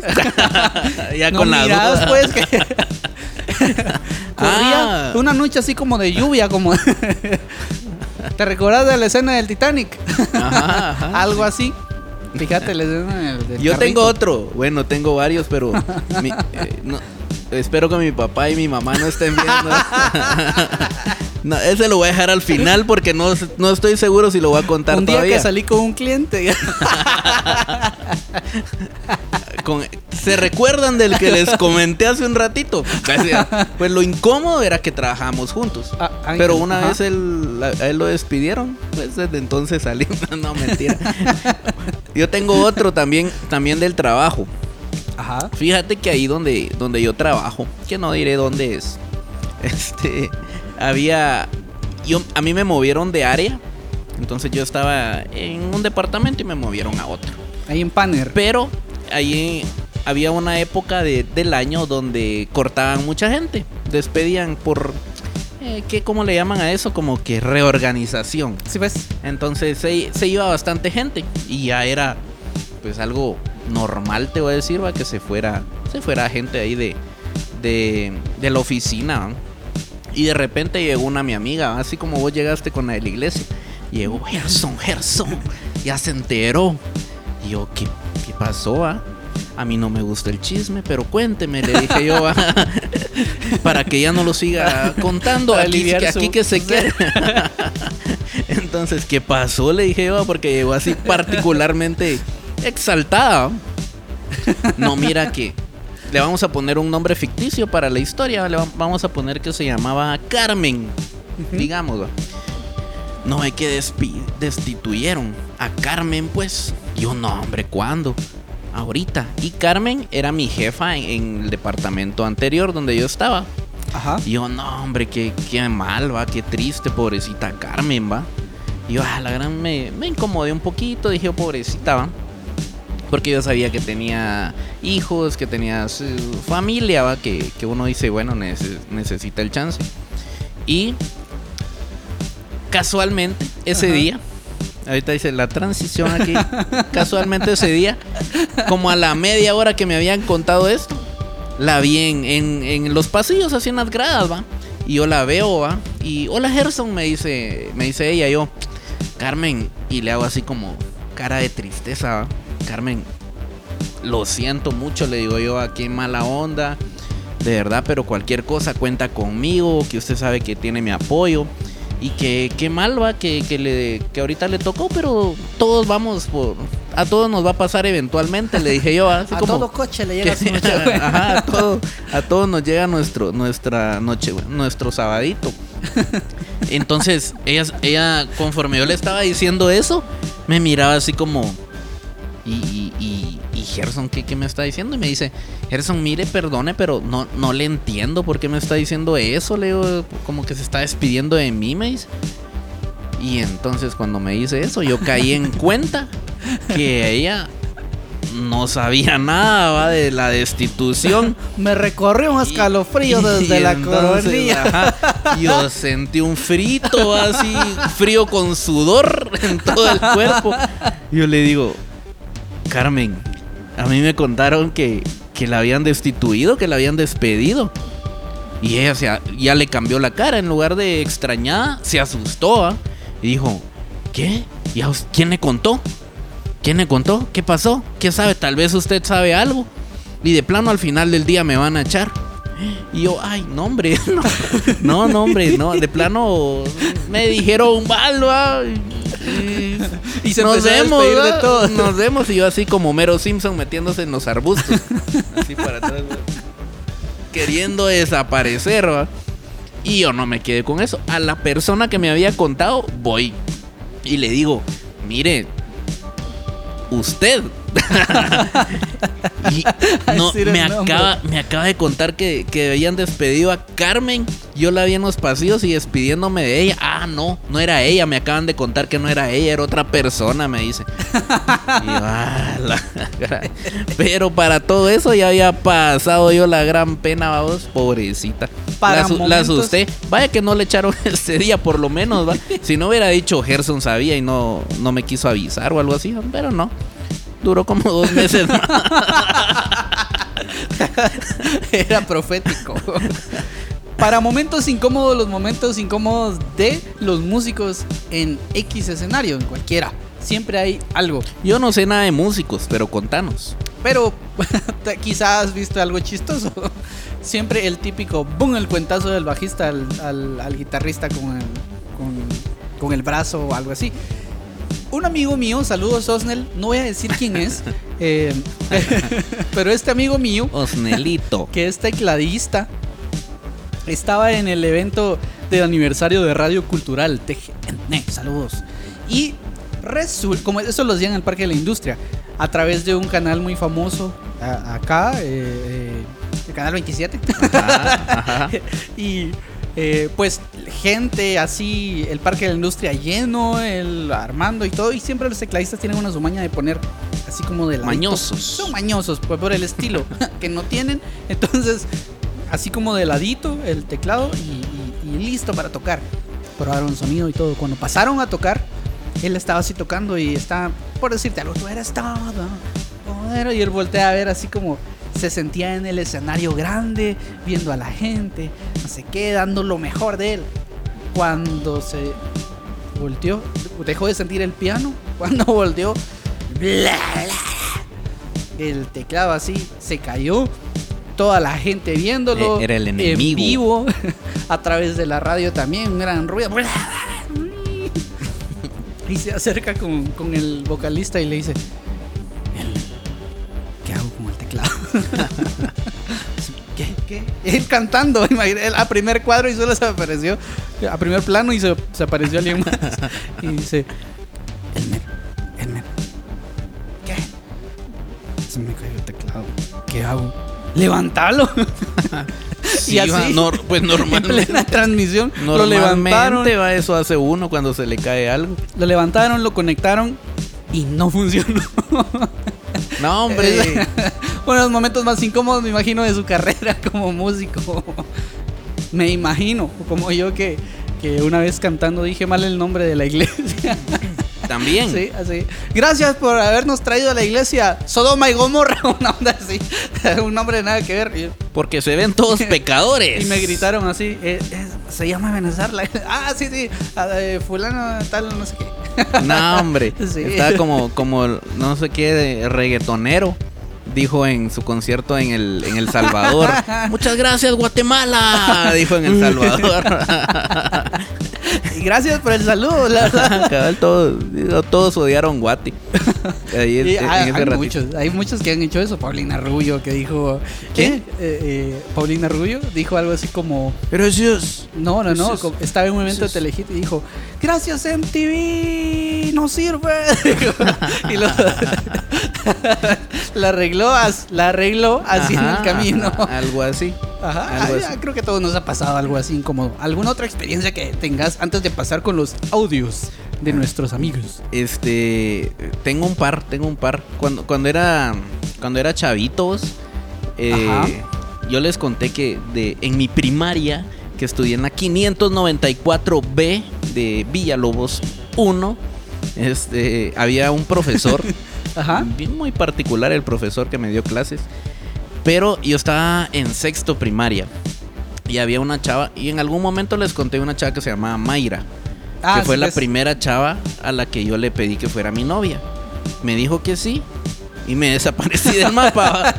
<laughs> ya No con la duda. pues que <laughs> Ah. corría una noche así como de lluvia, como <laughs> ¿Te recordás de la escena del Titanic? Ajá, ajá. Algo así. Fíjate la escena del, del Yo carrito. tengo otro. Bueno, tengo varios, pero mi- eh, no, espero que mi papá y mi mamá no estén viendo. <laughs> no, ese lo voy a dejar al final porque no, no estoy seguro si lo voy a contar Un día todavía. que salí con un cliente. <laughs> Con- ¿Se recuerdan del que les comenté hace un ratito? Pues lo incómodo era que trabajábamos juntos. Ah, ay, Pero una ajá. vez él, a él lo despidieron, pues desde entonces salí. <laughs> no, mentira. Yo tengo otro también, también del trabajo. Ajá. Fíjate que ahí donde, donde yo trabajo, que no diré dónde es, <laughs> este, había, yo, a mí me movieron de área, entonces yo estaba en un departamento y me movieron a otro. Ahí en Panner. Pero ahí había una época de- del año donde cortaban mucha gente, despedían por, eh, ¿qué, ¿cómo le llaman a eso? Como que reorganización. ¿Sí ves? Entonces se, se iba bastante gente y ya era pues algo normal, te voy a decir, va, que se fuera, se fuera gente ahí de, de, de la oficina. ¿va? Y de repente llegó una mi amiga, ¿va? así como vos llegaste con la de la iglesia. Llegó Gerson, Gerson, ya se enteró. Y yo, ¿qué, qué pasó? va? A mí no me gusta el chisme, pero cuénteme, le dije yo, ¿va? <laughs> para que ya no lo siga contando. Aquí, aquí su- que se <laughs> quede. Entonces, ¿qué pasó? Le dije yo, porque llegó así particularmente exaltada. No, mira que le vamos a poner un nombre ficticio para la historia. Le va- vamos a poner que se llamaba Carmen, digamos. ¿va? No, es que destituyeron a Carmen, pues. Yo, no, hombre, ¿cuándo? Ahorita. Y Carmen era mi jefa en, en el departamento anterior donde yo estaba. Ajá. Y yo, no, hombre, qué, qué mal, va, qué triste, pobrecita Carmen, va. Y yo, ah, la gran, me, me incomodé un poquito, dije, oh, pobrecita, va. Porque yo sabía que tenía hijos, que tenía su familia, va, que, que uno dice, bueno, nece- necesita el chance. Y casualmente, ese Ajá. día, ahorita dice la transición aquí, <laughs> casualmente ese día, como a la media hora que me habían contado esto, la vi en, en- en los pasillos, así en las gradas, va. Y yo la veo, va. Y hola Gerson, me dice, me dice ella, yo, Carmen, y le hago así como cara de tristeza, va. Carmen, lo siento mucho, le digo yo, a qué mala onda. De verdad, pero cualquier cosa cuenta conmigo, que usted sabe que tiene mi apoyo. Y que qué mal va, que, que, le, que ahorita le tocó, pero todos vamos por... A todos nos va a pasar eventualmente, le dije yo. Así <laughs> a como, todo coche le llega que- su noche. Ajá, a, todo- a todos nos llega nuestro, nuestra noche, nuestro sabadito. <laughs> Entonces, ella, ella, conforme yo le estaba diciendo eso, me miraba así como. Y, y, y, y Gerson, ¿qué, ¿qué me está diciendo? Y me dice, Gerson, mire, perdone, pero no, no le entiendo por qué me está diciendo eso. Le digo, como que se está despidiendo de mí, me dice. Y entonces cuando me dice eso, yo caí en <laughs> cuenta que ella no sabía nada ¿va? de la destitución. Me recorrió un escalofrío <laughs> desde y la coronilla. yo sentí un frito así, frío con sudor en todo el cuerpo. Yo le digo, Carmen, a mí me contaron que, que la habían destituido, que la habían despedido. Y ella se ya le cambió la cara, en lugar de extrañada, se asustó. ¿ah? Y dijo, ¿qué? ¿Y a us- quién le contó? ¿Quién le contó? ¿Qué pasó? ¿Qué sabe? Tal vez usted sabe algo. Y de plano al final del día me van a echar. Y yo, ay, no, hombre. No, <laughs> no, no, hombre, no. De plano me dijeron mal, ¿va? Y, Y se nos a vemos, despedir de ¿va? todos. Nos vemos. Y yo así como Mero Simpson metiéndose en los arbustos. Así para atrás. Queriendo desaparecer, ¿va? Y yo no me quedé con eso. A la persona que me había contado, voy. Y le digo, mire, usted. <laughs> y <laughs> no, me, acaba, me acaba de contar que, que habían despedido a Carmen. Yo la vi en los pasillos y despidiéndome de ella. Ah, no, no era ella. Me acaban de contar que no era ella, era otra persona, me dice. <laughs> Y yo, "Ah, la gran-". Pero para todo eso ya había pasado yo la gran pena, vamos, pobrecita. Para la, la asusté. Vaya que no le echaron ese día, por lo menos, ¿va? Si no hubiera dicho Gerson sabía y no, no me quiso avisar o algo así, pero no. Duró como dos meses más. <laughs> Era profético. Para momentos incómodos, los momentos incómodos de los músicos en X escenario, en cualquiera. Siempre hay algo. Yo no sé nada de músicos, pero contanos. Pero <laughs> quizás has visto algo chistoso. Siempre el típico, boom, el cuentazo del bajista al, al- al guitarrista con el, con, con el brazo o algo así. Un amigo mío, saludos Osnel, no voy a decir quién es, <laughs> eh, <laughs> pero este amigo mío Osnelito. <laughs> que es tecladista, estaba en el evento del aniversario de Radio Cultural, TGN, saludos. Y resulta, como eso lo hacían en el Parque de la Industria, a través de un canal muy famoso a- acá, eh, eh, el canal 27. Ajá, ajá. y eh, pues gente así, el Parque de la Industria lleno, el Armando y todo, y siempre los tecladistas tienen una su maña de poner así como de. Mañosos. Son mañosos, pues por el estilo <laughs> que no tienen. Entonces, así como de ladito el teclado y, y- y listo para tocar. Probaron sonido y todo. Cuando pasaron a tocar, él estaba así tocando y está, por decirte algo, tú eres todo. poder", Y él voltea a ver así como se sentía en el escenario grande, viendo a la gente, no sé qué, dando lo mejor de él. Cuando se volteó, dejó de sentir el piano, <laughs> cuando volteó, bla, bla, el teclado así se cayó. Toda la gente viéndolo. E- era el En enemigo. vivo. <laughs> A través de la radio también. Un gran ruido. Y se acerca con, con el vocalista y le dice: ¿Qué? ¿Qué? Él cantando, <laughs> él a primer cuadro y solo se apareció, a primer plano y se, se apareció alguien más. Y dice, Elmer, Elmer, ¿qué? Se me cayó el teclado, ¿qué hago? Levántalo. <laughs> Sí, y así, nor- pues <laughs> en normalmente. plena transmisión, lo levantaron, Normalmente va, eso hace uno cuando se le cae algo. lo levantaron, lo conectaron y no funcionó. No, hombre. Uno de los momentos más incómodos, me imagino, de su carrera <laughs> como músico. Me imagino, como yo que, que una vez cantando dije mal el nombre de la iglesia. <laughs> También. Sí, así. Gracias por habernos traído a la iglesia Sodoma y Gomorra, <laughs> una onda así. Un nombre nada que ver. Porque se ven todos pecadores. y me gritaron así, eh, eh, se llama Benazar. la- Ah, sí, sí, ah, eh, fulano tal, no sé qué. No, hombre. Sí. Está como, como no sé qué de reggaetonero. Dijo en su concierto en el, en El Salvador. <laughs> Muchas gracias, Guatemala. Dijo en El <laughs> Salvador. <laughs> Y gracias por el saludo, la <laughs> verdad. Cabal, todos, todos odiaron Guati. <laughs> Ahí en- Y en hay, hay muchos, hay muchos que han hecho eso. Paulina Rubio que dijo. ¿Quién? Eh, eh, Paulina Rubio dijo algo así como. Gracias. No, no, no. Gracias. Estaba en un evento de. Telehit y dijo: Gracias, MTV, no sirve. <laughs> y lo, la arregló, la arregló así en el camino. ajá, algo así. Ajá, algo así. creo que a todos nos ha pasado algo así incómodo. ¿Alguna otra experiencia que tengas antes de pasar con los audios de nuestros amigos? Este, tengo un par, tengo un par. Cuando, cuando era, cuando era chavitos, eh, yo les conté que de, en mi primaria, que estudié en la 594B de Villalobos 1, este, había un profesor, <laughs> Ajá. bien muy particular el profesor que me dio clases, pero yo estaba en sexto primaria. Y había una chava, y en algún momento les conté una chava que se llamaba Mayra Ah, que fue sí, la primera chava a la que yo le pedí que fuera mi novia. Me dijo que sí y me <laughs> desaparecí del mapa.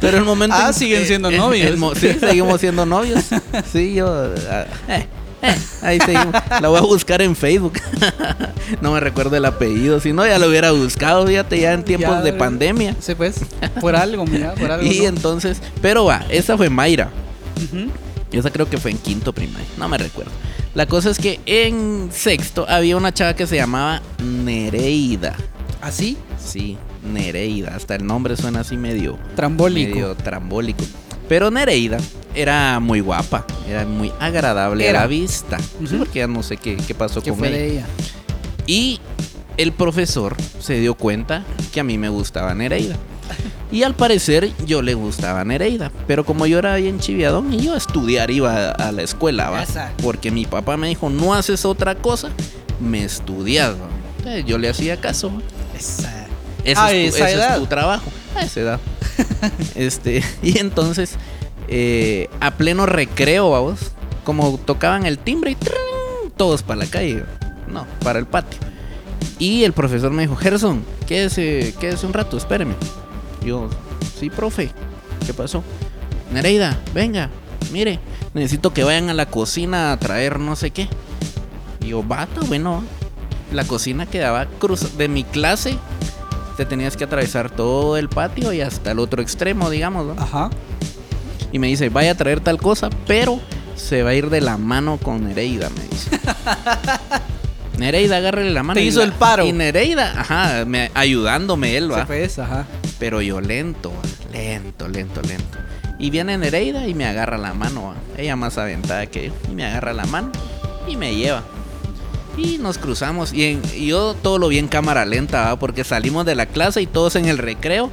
Pero el momento Ah, en- siguen eh, siendo novios. el sí, seguimos siendo novios. <laughs> Sí, yo ah, eh, eh, <laughs> ahí seguimos. La voy a buscar en Facebook. <laughs> No me recuerdo el apellido, si no ya lo hubiera buscado, fíjate, ya en tiempos Ya, de pandemia. Sí, pues, por algo, mira, por <laughs> algo. Y ¿no? entonces, pero va, esa fue Mayra. Ujú. Esa creo que fue en quinto primaria, no me recuerdo. La cosa es que en sexto había una chava que se llamaba Nereida. ¿Así? Sí, Nereida. Hasta el nombre suena así medio, Trambólico. medio trambólico. Pero Nereida era muy guapa, era muy agradable Era. a la vista. No sé Ujú. por qué ya no sé qué, qué pasó ¿Qué con fue ella. de ella? Y el profesor se dio cuenta que a mí me gustaba Nereida. Y al parecer yo le gustaba Nereida. Pero como yo era bien chiviadón y yo a estudiar iba a, la escuela, ¿va? Porque mi papá me dijo, no haces otra cosa, me estudias. Entonces, yo le hacía caso, ¿va? Esa. Ese, es, tu, esa ese es tu trabajo. A esa edad. <laughs> este, y entonces, eh, a pleno recreo, vamos, como tocaban el timbre y todos para la calle. No, para el patio. Y el profesor me dijo, Gerson, quédese, quédese un rato, espéreme. Yo, sí, profe, ¿qué pasó? Nereida, venga, mire, necesito que vayan a la cocina a traer no sé qué. Y yo, bata, bueno. La cocina quedaba cruz de mi clase. Te tenías que atravesar todo el patio y hasta el otro extremo, digamos. ¿no? Ajá. Y me dice, vaya a traer tal cosa, pero se va a ir de la mano con Nereida, me dice. <laughs> Nereida, agárrele la mano. Te y hizo la- el paro. Y Nereida, ajá, me, ayudándome él, va. ajá. Pero yo lento, va, lento, lento, lento. Y viene Nereida y me agarra la mano, va. ella más aventada que yo. Y me agarra la mano y me lleva. Y nos cruzamos. Y, en- yo todo lo vi en cámara lenta, porque salimos de la clase y todos en el recreo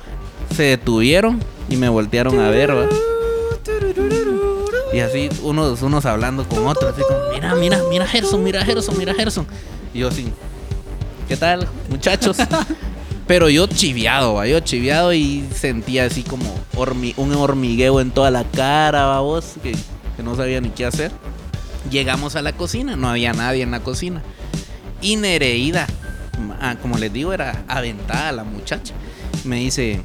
se detuvieron y me voltearon a ver. ¿va? Y así unos, unos hablando con otros. Así como, mira, mira, mira Gerson, mira Gerson, mira Gerson. Y yo así, ¿qué tal, muchachos? <laughs> Pero yo chiviado, ¿va? yo chiviado y sentía así como hormi- un hormigueo en toda la cara, ¿va vos, que, que no sabía ni qué hacer. Llegamos a la cocina, no había nadie en la cocina. Y Nereida, ah, como les digo, era aventada la muchacha. Me dice,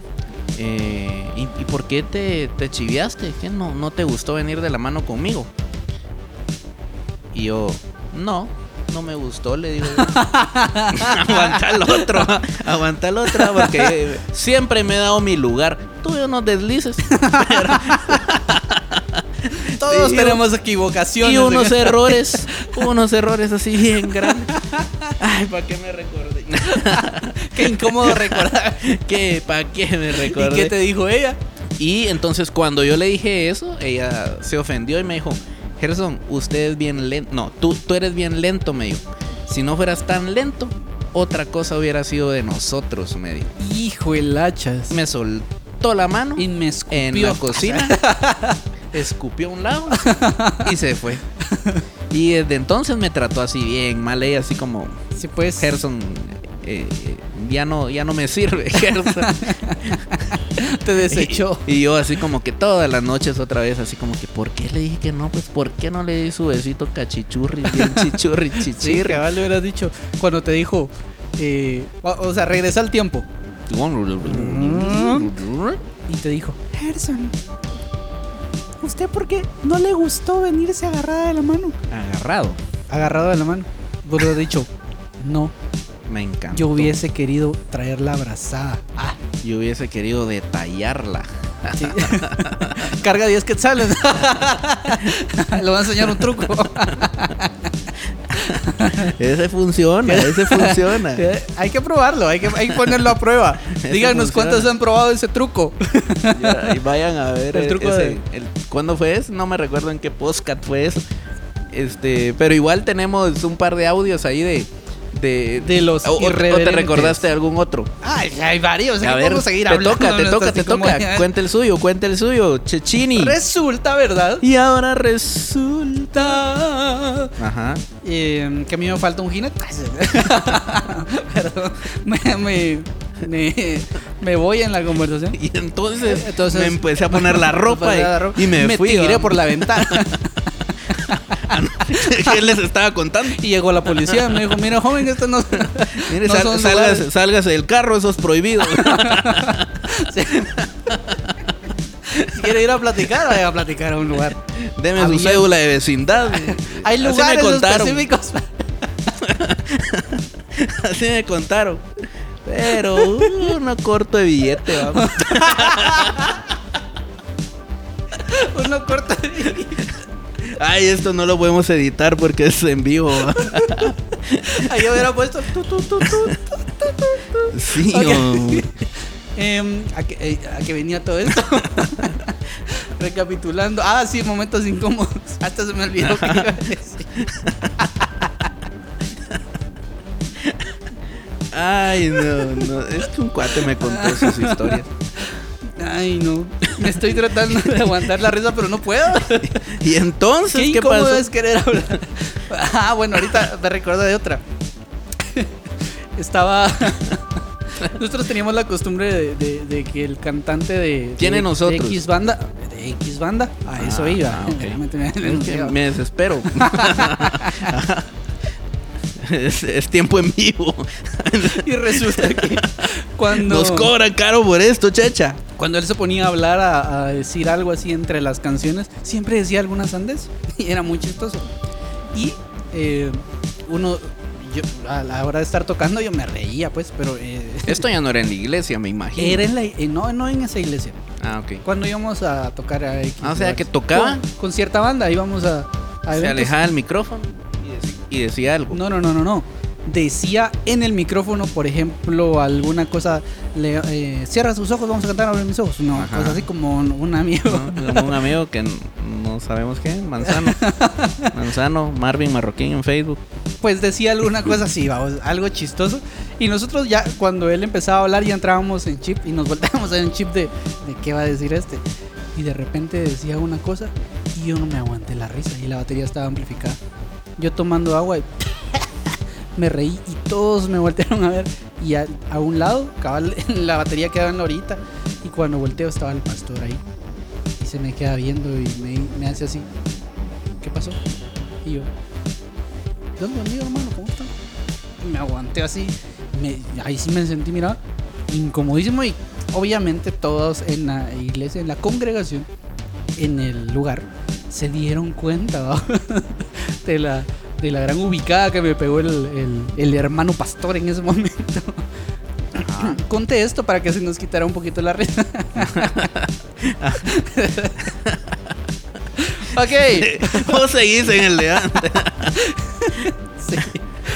eh, ¿y, y por qué te, te chiviaste? ¿Qué no, no te gustó venir de la mano conmigo? Y yo, no, no me gustó, le digo. <laughs> aguanta el otro, aguanta el otro, porque siempre me he dado mi lugar. Tuve unos deslices, pero- <laughs> <laughs> Todos Sí, tenemos equivocaciones. y unos de- errores, <laughs> unos errores así bien grandes. Ay, ¿para qué me recordé? <laughs> Qué incómodo recordar. ¿Qué? ¿Para qué me ¿Y recordé? qué te dijo ella? Y entonces cuando yo le dije eso, ella se ofendió y me dijo, Gerson, usted es bien lento. No, tú, tú eres bien lento, me dijo. Si no fueras tan lento, otra cosa hubiera sido de nosotros, me dijo. Hijo el hachas. Me soltó la mano Y me escupió. en la cocina, escupió a un lado y se fue. Y desde entonces me trató así bien mal, ella así como, Sí, pues. Gerson, eh, ya, no, ya no me sirve, <laughs> Gerson. te desechó. Y, y yo así como que todas las noches otra vez así como que ¿por qué le dije que no? Pues ¿por qué no le di su besito cachichurri, bien <laughs> chichurri, Sí, chichirri? cabal le hubieras dicho. Cuando te dijo. eh, o, o sea, regresa al tiempo. Y te dijo. Gerson. ¿Usted por qué no le gustó venirse agarrada de la mano? Agarrado. Agarrado de la mano. Vos le has dicho. No, Me encanta. yo hubiese querido traerla abrazada. Ah, Yo hubiese querido detallarla. sí. <laughs> Carga 10 quetzales. <laughs> Le voy a enseñar un truco. <laughs> <laughs> Ese funciona, ese funciona. <laughs> Hay que probarlo, hay que, hay que ponerlo a prueba. <laughs> Díganos funciona. cuántos han probado ese truco. Ya, y vayan a ver El el truco de- ¿Cuándo fue eso? No me recuerdo en qué podcast fue eso. Este, pero igual tenemos un par de audios ahí de. De, De los o, o te- recordaste algún otro. Ay, hay varios. A ver, seguir te toca, te toca, te toca. Cuenta el suyo, cuenta el suyo. Chechini. Resulta, ¿verdad? y ahora resulta. Ajá. Eh, que a mí me falta un jinete. <laughs> Perdón. Me, me, me, me voy en la conversación. Y entonces, Entonces- me empecé a poner la <laughs> ropa, y, La ropa. y me, fui. tiré por la ventana. <laughs> ¿Qué les estaba contando? y llegó la policía. Me dijo: Mira, joven, esto no. <laughs> Mire, no sal- son sálgase, lugares". sálgase del carro, eso es prohibido. <laughs> Sí. si quiere ir a platicar, vaya a platicar a un lugar. Deme su Abierto. cédula de vecindad. Hay lugares específicos. Así me contaron. Pero uh, uno corto de billete, vamos. Uno corta. Ay, esto no lo podemos editar porque es en vivo. Ahí hubiera puesto. tu, tu, tu. Sí, Ok. hombre. Em, ¿a, qué, eh, a qué venía todo esto? <laughs> Recapitulando. Ah, sí, momentos incómodos. Hasta se me olvidó que iba a decir. Ay, no, no. Es que un cuate me contó sus historias. Ay, no. Me <laughs> estoy tratando de aguantar la risa, pero no puedo. <laughs> Y entonces, Qué ¿qué, pasó? es querer hablar. <laughs> Ah, bueno, ahorita me recuerdo de otra. Estaba. Nosotros teníamos la costumbre de, de- de que el cantante de. ¿Quién de nosotros? De X banda. De X banda. A eso Ah, iba. ah, ok. Realmente me- Es que me- me desespero. Es, es tiempo en vivo. <laughs> Y resulta que cuando. Nos cobran caro por esto, checha. Cuando él se ponía a hablar, a, a decir algo así entre las canciones, siempre decía algunas sandes <laughs> y era muy chistoso. Y eh, uno, yo, a la hora de estar tocando, yo me reía, pues, pero eh, Esto ya no era en la iglesia, me imagino. era en la, eh, no, no en esa iglesia. Ah, ok. Cuando íbamos a tocar a X Ah, o sea, que tocaba. Con, con cierta banda, íbamos a, a Se alejaba del micrófono y decía, algo. No, no, no, no, no. Decía en el micrófono, por ejemplo, alguna cosa, le, eh, cierra sus ojos, vamos a cantar, abre mis ojos. No, Ajá. cosa así como un, amigo. ¿no? Como un amigo que no sabemos qué, Manzano. <laughs> Manzano, Marvin Marroquín en Facebook. Pues decía alguna cosa así, vamos, algo chistoso. Y nosotros ya, cuando él empezaba a hablar, ya entrábamos en chip y nos volteábamos en chip de, de qué va a decir este. Y de repente decía una cosa y yo no me aguanté la risa y la batería estaba amplificada. Yo tomando agua y <laughs> me reí y todos me voltearon a ver. Y a, un lado, cabal, <laughs> la batería quedaba en la orillita. Y cuando volteo estaba el pastor ahí. Y se me queda viendo y me, hace así. ¿Qué pasó? Y yo, ¿dónde amigo hermano? ¿Cómo están? Y me aguanté así. ahí sí me sentí, mira, incomodísimo. Y obviamente todos en la iglesia, en la congregación, en el lugar, se dieron cuenta <laughs> de, la, de la gran ubicada que me pegó el, el- el hermano pastor en ese momento. <clears throat> Conté esto para que se nos quitara un poquito la risa. <laughs> ok. Vos seguís en el de antes. <laughs> Sí.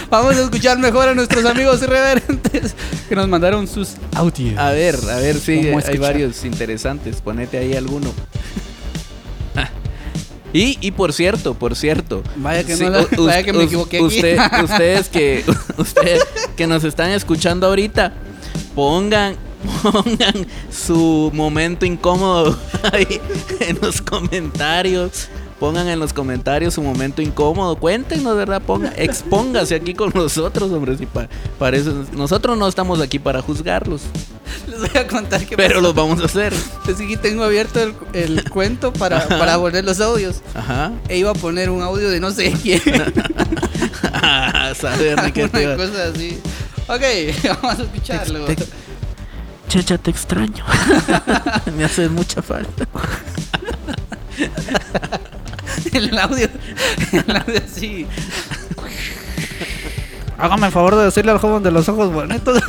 Vamos a escuchar mejor a nuestros amigos irreverentes que nos mandaron sus audios. A ver, a ver, sí, ¿Cómo hay varios interesantes. Ponete ahí alguno. Y, y por cierto, por cierto. Vaya que sí, no la- u- vaya que me equivoqué aquí. usted- <laughs> ustedes que <laughs> ustedes que nos están escuchando ahorita, pongan <laughs> pongan su momento incómodo ahí en los comentarios. Pongan en los comentarios su momento incómodo. Cuéntenos, ¿verdad? Ponga, expóngase aquí con nosotros, hombre. Si pa- para eso- nosotros no estamos aquí para juzgarlos, Les voy a contar que pero los vamos a hacer. Es que tengo abierto el, el <laughs> cuento para, para poner los audios. Ajá. E iba a poner un audio de no sé quién. <laughs> Ah, saber qué te cosa así. Ok, <laughs> vamos a escucharlo. Te- te- Checha, te extraño. Me haces mucha falta. El audio. El audio así. Hágame el favor de decirle al joven de los ojos bonitos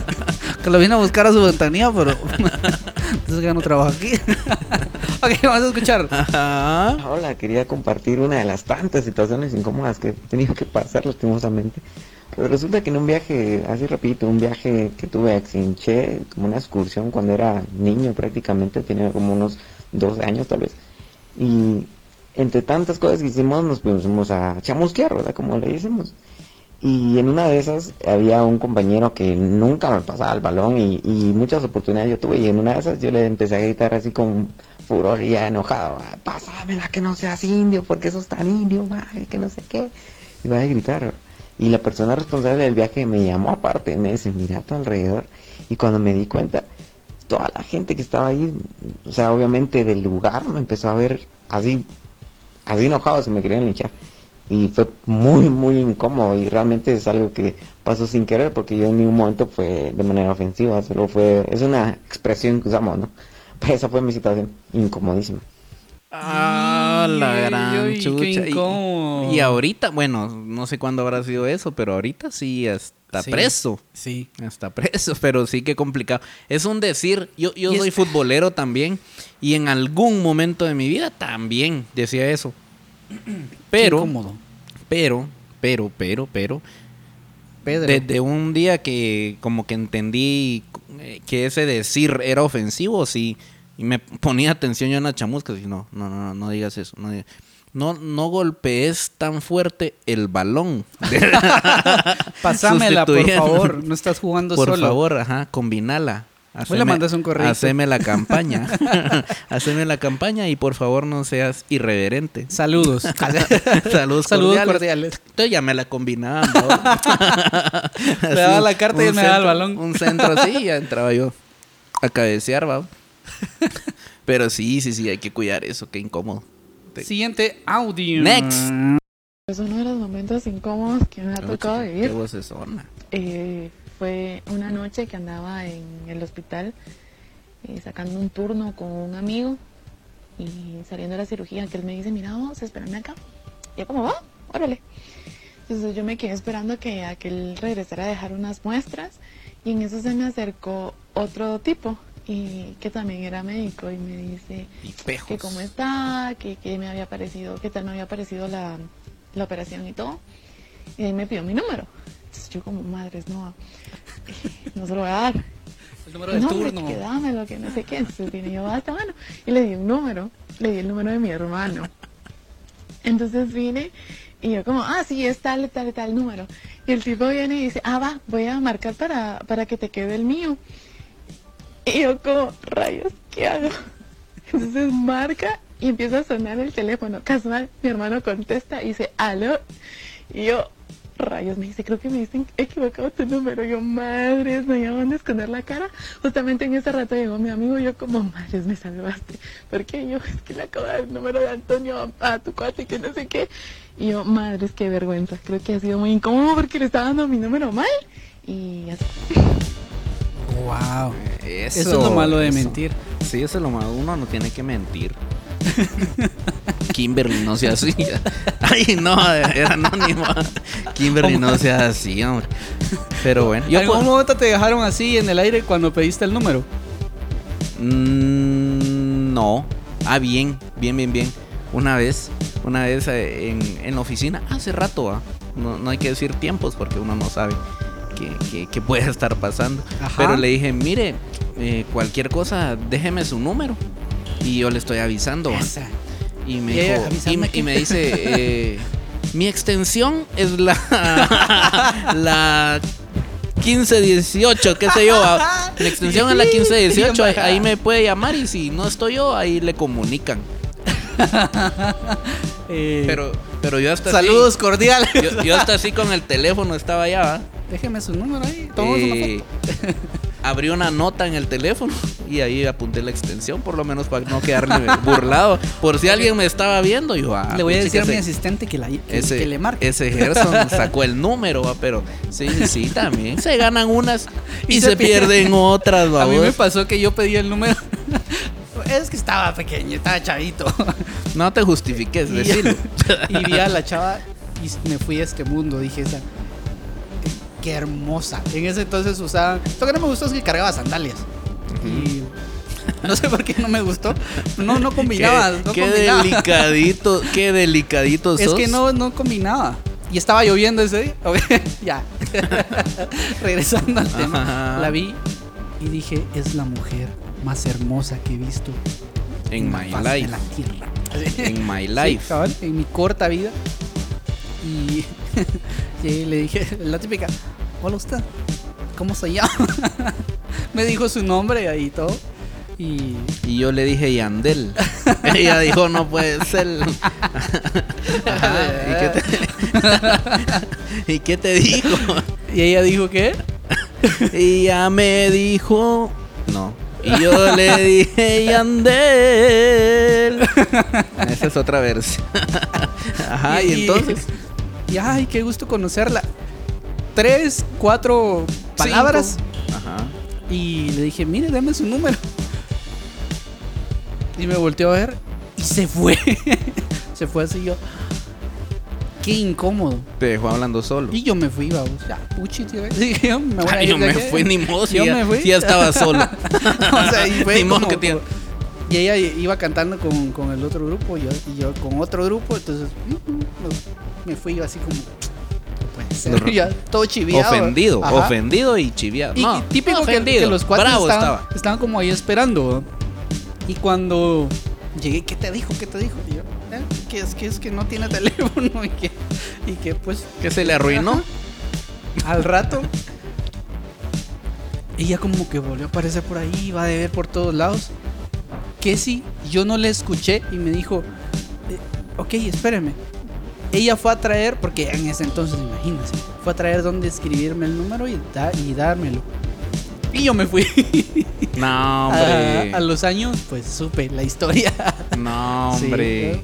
que lo vine a buscar a su ventanilla, pero. <laughs> Entonces ya no trabajo aquí. <laughs> ok, vamos a escuchar. Ajá. Hola, quería compartir una de las tantas situaciones incómodas que he tenido que pasar lastimosamente. Pero resulta que en un viaje, así rapidito, un viaje que tuve a Xinche, como una excursión cuando era niño prácticamente, tenía como unos 12 años tal vez. Y entre tantas cosas que hicimos nos pusimos a chamusquear, ¿verdad? Como le decimos. Y en una de esas había un compañero que nunca me pasaba el balón y, y muchas oportunidades yo tuve. Y en una de esas yo le empecé a gritar así con furor y ya enojado. "Ah, Pásamela que no seas indio, porque sos tan indio, madre, que no sé qué. Y va a gritar. Y la persona responsable del viaje me llamó aparte, me dice, mira a tu alrededor. Y cuando me di cuenta, toda la gente que estaba ahí, o sea, obviamente del lugar, me empezó a ver así, así enojado, se me querían linchar. Y fue muy, muy incómodo y realmente es algo que pasó sin querer porque yo en ningún momento fue de manera ofensiva, solo fue, es una expresión que usamos, ¿no? <laughs> Pero esa fue mi situación incomodísima. Ah, la gran ay, chucha. Y-. Y, ahorita, bueno, no sé cuándo habrá sido eso, pero ahorita sí está Sí. preso. Sí. Está preso, <laughs> pero sí que complicado. Es un decir, yo, yo Y soy es- futbolero también y en algún momento de mi vida también decía eso. <clears throat> Pero, incómodo. pero, pero, pero, pero, Pedro. Desde un día que como que entendí que ese decir era ofensivo, sí. Y me ponía atención yo en la chamusca. Y no, no, no, no digas eso. No, digas- no, no golpees tan fuerte el balón. <laughs> Pásamela, por favor. No estás jugando Por solo. favor, ajá, combinala. Hoy le mandas un correíto. Haceme la campaña. <laughs> haceme la campaña y por favor no seas irreverente. Saludos. <laughs> Saludos, Saludos cordiales. cordiales. Entonces ya me la combinaba. ¿no? <laughs> Le daba la carta y él me daba el balón. Un centro así, ya entraba yo a cabecear, va. Pero sí, sí, sí, hay que cuidar eso, qué incómodo. Te- Siguiente audio. Next. Es uno de los momentos incómodos que me ha tocado Qué vivir. vocesona. Eh, fue una noche que andaba en el hospital eh, sacando un turno con un amigo y saliendo de la cirugía que él me dice, mira vos, espérame acá. Y yo como, va, órale. Entonces yo me quedé esperando que, a que él regresara a dejar unas muestras y en eso se me acercó otro tipo y que también era médico y me dice, Y pejos. que cómo está, que, que me había parecido, qué tal me había parecido la, la operación y todo. Y ahí me pidió mi número. Entonces yo como madres, no, <laughs> no se lo voy a dar. El número de no, turno. que dámelo, que no sé qué. Entonces vine yo, hasta bueno. Y le di un número, le di el número de mi hermano. Entonces vine y yo como, ah, sí, es tal, tal, tal número. Y el tipo viene y dice, ah, va, voy a marcar para, para que te quede el mío. Y yo como, rayos, ¿qué hago? Entonces marca y empieza a sonar el teléfono. Casual, mi hermano contesta y dice, aló. Y yo, rayos, me dice, creo que me dicen equivocado tu número. Yo, madres, me llaman a esconder la cara. Justamente en ese rato llegó mi amigo y yo como, madres, me salvaste. Porque yo, es que le acabo de dar el número de Antonio a, a tu cuate que no sé qué. Y yo, madres, qué vergüenza. Creo que ha sido muy incómodo porque le estaba dando mi número mal. Y así. Wow. Eso, Eso es lo malo de eso. mentir. Sí, eso es lo malo. Uno no tiene que mentir. <laughs> Kimberly, no sea así. Ay, no, era anónimo. Kimberly, no sea así, hombre. Pero bueno, ¿En yo algún momento te dejaron así en el aire cuando pediste el número? Mm, no. Ah, bien, bien, bien, bien. Una vez, una vez eh, en, en la oficina, hace rato, ¿ah? no, no hay que decir tiempos porque uno no sabe qué, qué- qué puede <laughs> estar pasando. Ajá. Pero le dije, mire, eh, cualquier cosa, déjeme su número. Y yo le estoy avisando. Esa. Y me, dijo- y, "Avísame me- que-" y me dice, eh, mi extensión es la, <laughs> la 1518, qué sé yo. Mi extensión es la 1518, ahí, ahí me puede llamar y si no estoy yo, ahí le comunican. <laughs> Eh, Pero, pero yo hasta saludos cordiales. yo, yo hasta así con el teléfono estaba allá, ¿va? Déjeme su número ahí. Tomamos una Eh, abrí una nota en el teléfono y ahí apunté la extensión, por lo menos para no quedarme <laughs> burlado. Por si alguien me estaba viendo, yo, ah. Le voy a decir a mi asistente que, la, que, ese, que le marque. ese Gerson <laughs> sacó el número, ¿va? pero sí, sí, también se ganan unas y, Y se, se pierden. otras, A mí me pasó que yo pedí el número. <laughs> es que estaba pequeño, estaba chavito. No te justifiques, decirlo. y vi a la chava y me fui a este mundo. Dije, esa, qué hermosa. En ese entonces usaba. Lo que no me gustó es que cargaba sandalias. Y no sé por qué no me gustó. No, no combinaba. qué no qué combinaba. delicadito, qué delicadito Es sos. que no, no combinaba. Y estaba lloviendo ese día. <laughs> ya. <laughs> Regresando al tema. Ajá. La vi y dije, es la mujer más hermosa que he visto En la my de life. la tierra. En my <laughs> Sí, life. cabal, en mi corta vida. <laughs> Y, le dije, la típica, hola usted, ¿cómo se llama? <laughs> Me dijo su nombre ahí y todo. Y Y yo le dije Yandel. <laughs> Ella dijo, no puede ser. Ajá, ¿Y, qué te... ¿Y qué te dijo? Y ella dijo que Y ella me dijo. No. Y yo le dije Yandel. Esa es otra versión. Ajá, y, entonces. Y ay, qué gusto conocerla. Tres, cuatro palabras. Cinco. Ajá. Y le dije, mire, dame su número. Y me volteó a ver y se fue. <laughs> se fue así yo. Qué incómodo. Te dejó hablando solo. Y yo me fui, vamos. Ya, puchi, tío. <laughs> Yo me voy Ay, yo me fui ni modo. Si Yo ya, me fui. si ya estaba solo. <laughs> o sea, y fue Ni modo como- que tiene- Y ella iba cantando con, con el otro grupo y yo, y yo con otro grupo. Entonces, mm, mm, me fui así como. <laughs> Ya todo chiviado. Ofendido, Ajá. ofendido y chiviado. Y, No, típico que, que los cuatro estaban, estaba. estaban como ahí esperando. Y cuando llegué, ¿qué te dijo? ¿Qué te dijo? Y yo, "Eh, que es que es que no tiene <laughs> teléfono y que, y que pues Que se le arruinó. al rato ella como que volvió a aparecer por ahí, va a ver por todos lados. Que si yo no le escuché y me dijo, eh, ok, espéreme. Ella fue a traer, porque en ese entonces, imagínense, fue a traer donde escribirme el número y, da- y dármelo. Y yo me fui. <laughs> No, hombre. a, a los años, pues supe la historia. <laughs> No, Sí, hombre.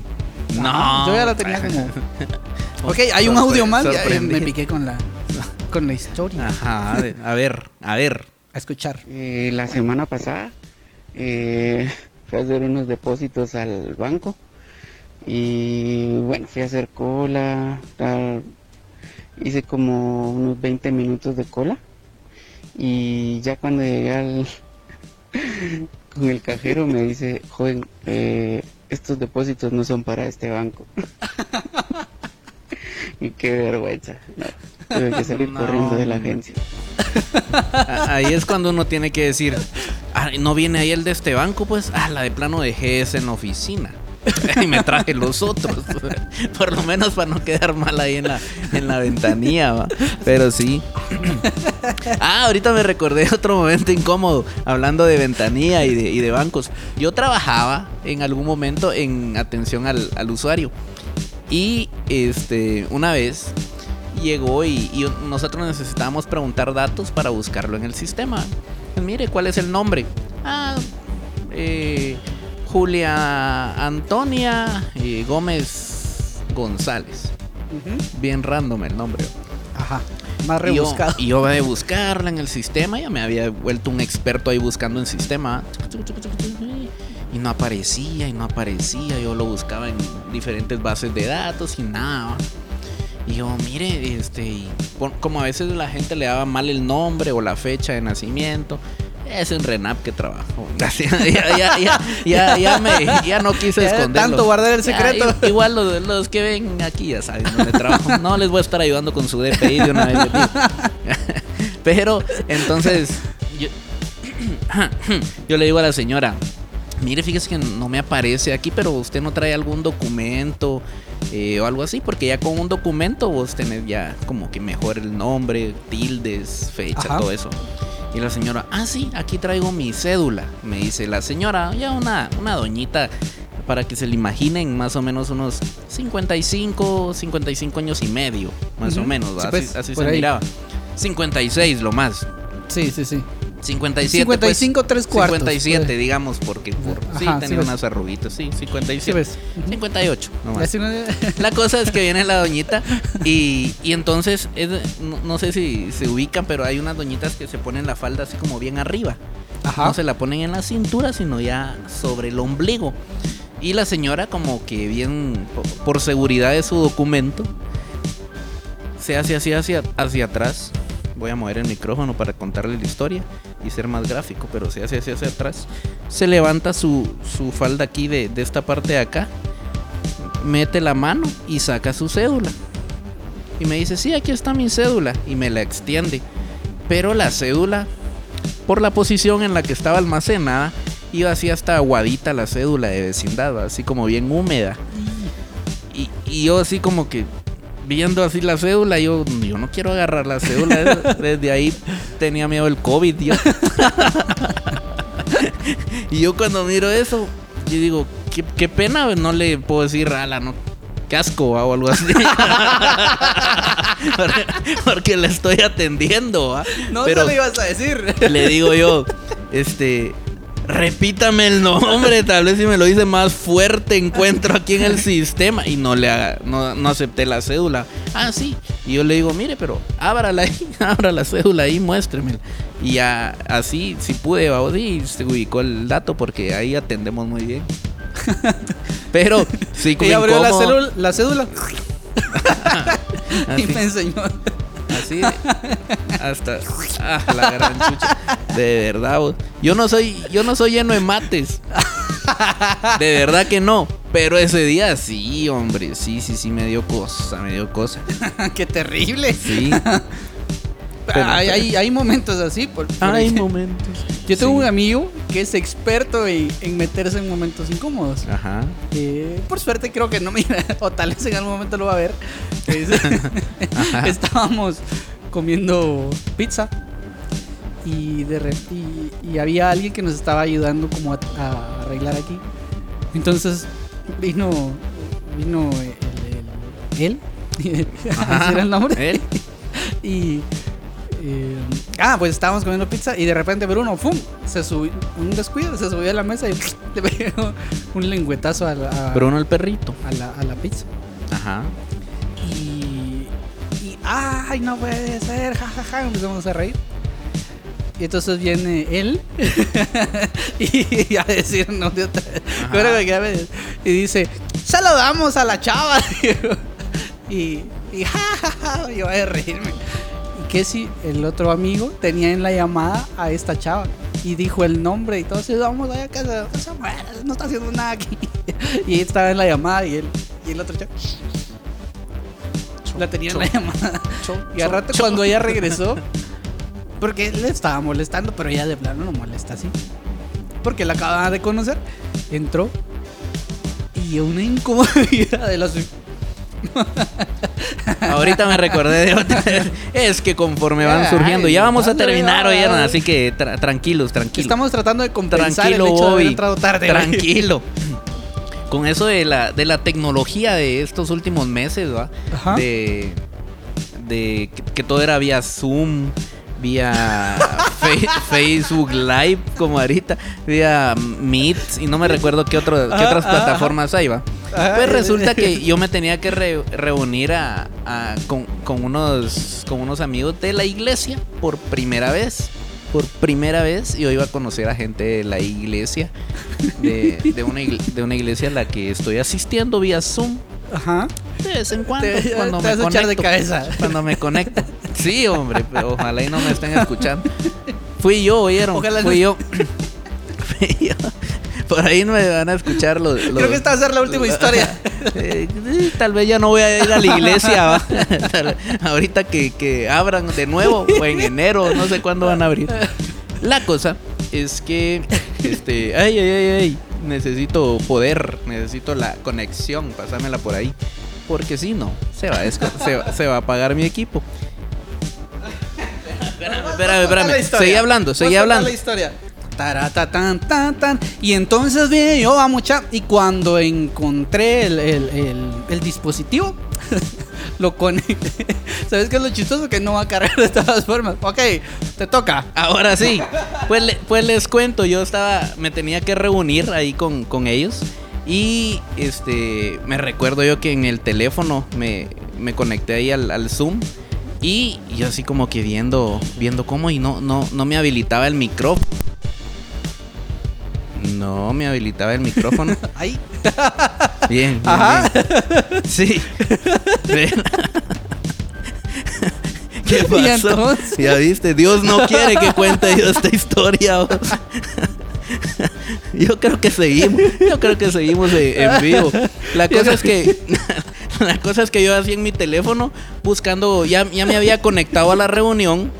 No. Ajá, Yo ya la tenía como. <laughs> Ok, hay un audio más. ya, me piqué con la, con la historia. Ajá, a ver, a ver. A escuchar. Eh, la semana pasada eh, fui a hacer unos depósitos al banco y bueno, fui a hacer cola, tal. hice como unos 20 minutos de cola y ya cuando llegué al <laughs> con el cajero me dice, joven, eh, estos depósitos no son para este banco. <laughs> y qué vergüenza. no, tuve que salir <laughs> No, corriendo de la agencia. Ahí es cuando uno tiene que decir, "Ah, no viene ahí el de este banco, pues, ah, la de plano dejé esa en la oficina. <laughs> y me traje los otros. <laughs> Por lo menos para no quedar mal ahí en la, en la ventanilla, ¿va? Pero sí. <clears throat> Ah, ahorita me recordé otro momento incómodo, hablando de ventanilla y de, y de bancos. Yo trabajaba en algún momento en atención al, al usuario. Y este, una vez llegó y, y nosotros necesitábamos preguntar datos para buscarlo en el sistema. Mire, ¿cuál es el nombre? Ah, eh, Julia Antonia eh, Gómez González. Bien random el nombre. Ajá. Más Y yo- rebuscado. Y yo, de buscarla en el sistema, ya me había vuelto un experto ahí buscando en sistema. Y no aparecía, y no aparecía. Yo lo buscaba en diferentes bases de datos y nada. Y yo, mire, este, y por- como a veces la gente le daba mal el nombre o la fecha de nacimiento. Es un Renap que trabajo. <laughs> Ya, ya, ya, ya, ya me, ya no quise esconderlo. tanto guardar el secreto. igual los, los que ven aquí ya saben dónde trabajo. No les voy a estar ayudando con su DPI de una vez. <laughs> Pero entonces yo, <clears throat> yo le digo a la señora, mire, fíjese que no me aparece aquí, pero usted no trae algún documento eh, o algo así, porque ya con un documento vos tenés ya como que mejor el nombre, tildes, fecha, Ajá. todo eso. Y la señora, ah, sí, aquí traigo mi cédula. Me dice la señora, ya una, una doñita, para que se le imaginen más o menos unos 55, 55 años y medio, más o menos, pues, así, por se ahí. miraba. 56 lo más. Sí, sí, sí. 57. pues, 55, tres cuartos. 57, pues. digamos, porque por, sí tenía sí unas arruguitas, sí, 57. Sí, ves. Ujú. 58, nomás. No- <laughs> La cosa es que viene la doñita <laughs> y, y entonces, es- no, no sé si se ubican, pero hay unas doñitas que se ponen la falda así como bien arriba. Ajá. No se la ponen en la cintura, sino ya sobre el ombligo. Y la señora como que bien, po- por seguridad de su documento, se hace así hacia, hacia atrás. Voy a mover el micrófono para contarle la historia y ser más gráfico, pero se hace hacia atrás. Se levanta su, su falda aquí de, de esta parte de acá, mete la mano y saca su cédula. Y me dice, sí, aquí está mi cédula. Y me la extiende. Pero la cédula, por la posición en la que estaba almacenada, iba así hasta aguadita la cédula de vecindad, así como bien húmeda. Y, y yo así como que viendo así la cédula, yo, yo no quiero agarrar la cédula. <laughs> Desde ahí tenía miedo el COVID, yo. <laughs> y yo cuando miro eso, yo digo, qué, qué pena, no le puedo decir, ala, no, casco o algo así. <laughs> porque, porque le estoy atendiendo, ¿va? No Pero- se lo ibas a decir. le digo yo, este, repítame el nombre, <laughs> tal vez si me lo dice más fuerte encuentro aquí en el <laughs> sistema y no le haga, no, no acepté la cédula. Ah, sí. Y yo le digo, mire, pero ábrala ahí, <laughs> abra la cédula ahí, muéstremela. Y ya, así, si pude, vamos, y se ubicó el dato porque ahí atendemos muy bien. Pero, sí, como Y abrió la célula, la cédula y me enseñó. Así hasta ah, la gran chucha. De verdad, vos. yo no soy yo no soy lleno de mates. De verdad que no. Pero ese día sí, hombre, sí, sí, sí, me dio cosa, me dio cosa. <laughs> Qué terrible. Sí. Hay, hay, hay momentos así. Por, por Hay ejemplo, momentos. Yo tengo Sí. un amigo que es experto en, en meterse en momentos incómodos. Ajá. Eh, por suerte creo que no me <laughs> o tal vez en algún momento lo va a ver. Es- <laughs> estábamos comiendo pizza y de re- y, y había alguien que nos estaba ayudando como a, a arreglar aquí. Entonces vino vino el, el- él. ¿Ese <laughs> era el nombre Él. y eh, ah pues estábamos comiendo pizza y de repente Bruno ¡fum! se subió un descuido se subió a la mesa y <laughs> le pegó un lengüetazo a la, a- Bruno el perrito. a la, a la pizza. Ajá. y, y ay no puede ser jajaja empezamos a reír. Y entonces viene él <laughs> y a decir no de otra me- y dice saludamos a la chava <laughs> y y jajaja yo voy a reírme que si el otro amigo tenía en la llamada a esta chava y dijo el nombre y todo así vamos allá a casa no está haciendo nada aquí <laughs> y estaba en la llamada y él y el otro chavo la tenía en la llamada. Y al rato cuando ella regresó, porque le estaba molestando, pero ella de plano no molesta así. Porque la acababa de conocer, entró y una incomodidad de los... <laughs> Ahorita me recordé de otra. Es que conforme van Ay, surgiendo, ya vamos a terminar, oyeron, así que tra- tranquilos, tranquilos. Estamos tratando de compensar Tranquilo, el hecho de haber Bobby. entrado tarde. Tranquilo. Con eso de la, de la tecnología de estos últimos meses, ¿va? Ajá. De, de que, que todo era vía Zoom, vía Fe- Facebook Live, como ahorita, vía Meet, y no me recuerdo qué, otro, qué otras plataformas hay, ¿va? Pues resulta que yo me tenía que re- reunir a, a- con, con unos, con unos amigos de la iglesia por primera vez. Por primera vez yo iba a conocer a gente de la iglesia, de, de una, igle- de una iglesia a la que estoy asistiendo vía Zoom Ajá. de vez en cuando. Te- cuando te me vas a echar de conecto. cabeza. Cuando me conecto. <laughs> Sí, hombre, pero ojalá y no me estén escuchando. <laughs> Fui yo, oyeron. Ojalá fui yo. <laughs> Fui yo. Por ahí no me van a escuchar los. los- Creo que esta va a ser la última historia. Eh, tal vez ya no voy a ir a la iglesia. Ahorita que, que abran de nuevo, o en enero, no sé cuándo van a abrir. La cosa es que, este, <laughs> ay, ay, ay, ay, necesito poder, necesito la conexión, pásamela por ahí. Porque si no, se va, a se, va- se va a apagar mi equipo. Espérame, espérame, espérame. Seguí hablando, seguí hablando. la historia. Tan, tan, tan. Y entonces viene yo a mucha. Y cuando encontré el, el- el- el dispositivo, <laughs> lo conecté. <laughs> ¿Sabes qué es lo chistoso? Que no va a cargar de todas formas. Ok, te toca. Ahora sí, pues, pues les cuento, yo estaba, me tenía que reunir ahí con, con ellos y este, me recuerdo yo que en el teléfono me, me conecté ahí al, al Zoom y yo así como que viendo, viendo cómo y no, no, no me habilitaba el micrófono. No me habilitaba el micrófono. <laughs> Ahí. Bien, bien, Ajá. bien. Sí. <laughs> ¿Qué Y pasó? entonces- Ya viste, Dios no quiere que cuente yo esta historia. Yo creo que seguimos, yo creo que seguimos en, vivo. La cosa es que <laughs> la cosa es que yo así en mi teléfono buscando ya, ya me había conectado a la reunión.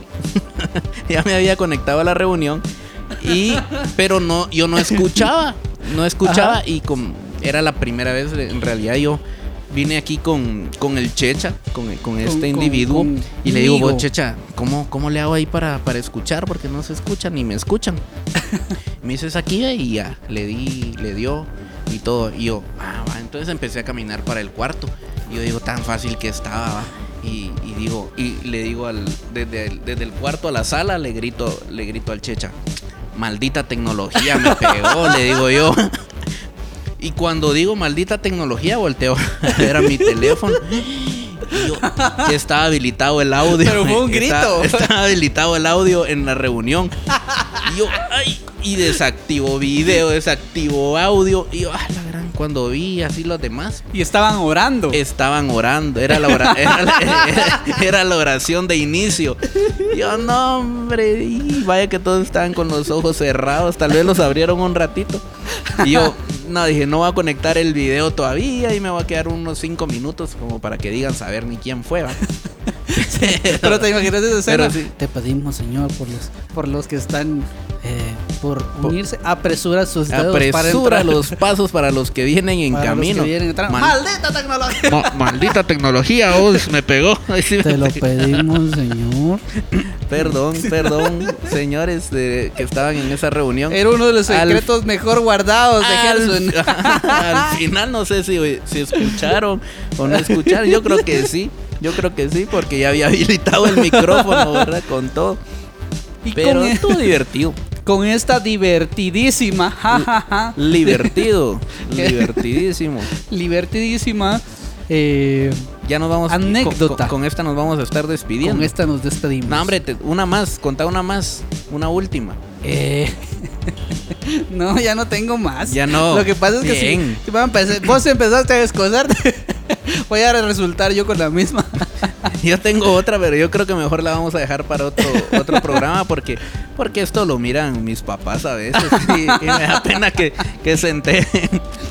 ya me había conectado a la reunión y pero no yo no escuchaba, no escuchaba y con era la primera vez en realidad yo vine aquí con, con el Checha, con, con este con- individuo con y le digo, vos Checha, ¿cómo, ¿cómo le hago ahí para, para escuchar? Porque no se escuchan ni me escuchan. <laughs> me dices aquí ve", y ya, le di, le dio y todo. Y yo, ah, va. Entonces empecé a caminar para el cuarto. Y yo digo, tan fácil que estaba, va. Y, y digo, y le digo al, desde, el, desde el cuarto a la sala, le grito, le grito al Checha, maldita tecnología me pegó, le digo yo. Y cuando digo maldita tecnología, volteo a ver a mi teléfono. Y yo, estaba habilitado el audio. Pero fue un grito. Estaba, habilitado el audio en la reunión. Y yo, ay, y desactivo video, desactivo audio. Y yo, ah, la. Cuando vi así los demás, Y estaban orando. estaban orando. Era la, ora- <laughs> era, la- era- <laughs> era la oración de inicio. Yo, no, hombre. Y vaya que todos estaban con los ojos cerrados. Tal vez los abrieron un ratito. Y yo, no, dije, no voy a conectar el video todavía. Y me voy a quedar unos cinco minutos como para que digan saber ni quién fue. ¿va? <laughs> Pero te imaginas esa escena. Pero sí. Te pedimos, Señor, por los, por los que están eh, por unirse, apresura sus dedos Apresura <laughs> los pasos para los que vienen en Para camino. vienen. Mal- ¡Maldita tecnología! Ma- maldita tecnología, oh, me pegó. <laughs> Ahí sí me Te lo pegó. pedimos, Señor. <laughs> Perdón, perdón, señores de- que estaban en esa reunión. Era uno de los Al- secretos mejor guardados de al, al final no sé si, si escucharon o no escucharon. Yo creo que sí. Yo creo que sí, porque ya había habilitado el micrófono, ¿verdad? Con todo. Y Pero con, estuvo divertido. Con esta divertidísima, ja, ja, ja, Divertido. ¿Qué? <laughs> Divertidísimo. <laughs> divertidísima, eh, Ya nos vamos. Anécdota. Con, con esta nos vamos a estar despidiendo. con esta nos despedimos. No, hombre, te- una más. Contá una más. Una última. Eh, <laughs> no, ya no tengo más. Ya no. Lo que pasa es que si, vos empezaste a descosarte, voy a resultar yo con la misma. <laughs> Yo tengo otra, pero yo creo que mejor la vamos a dejar para otro, otro programa porque, porque esto lo miran mis papás a veces y, y me da pena que, que se enteren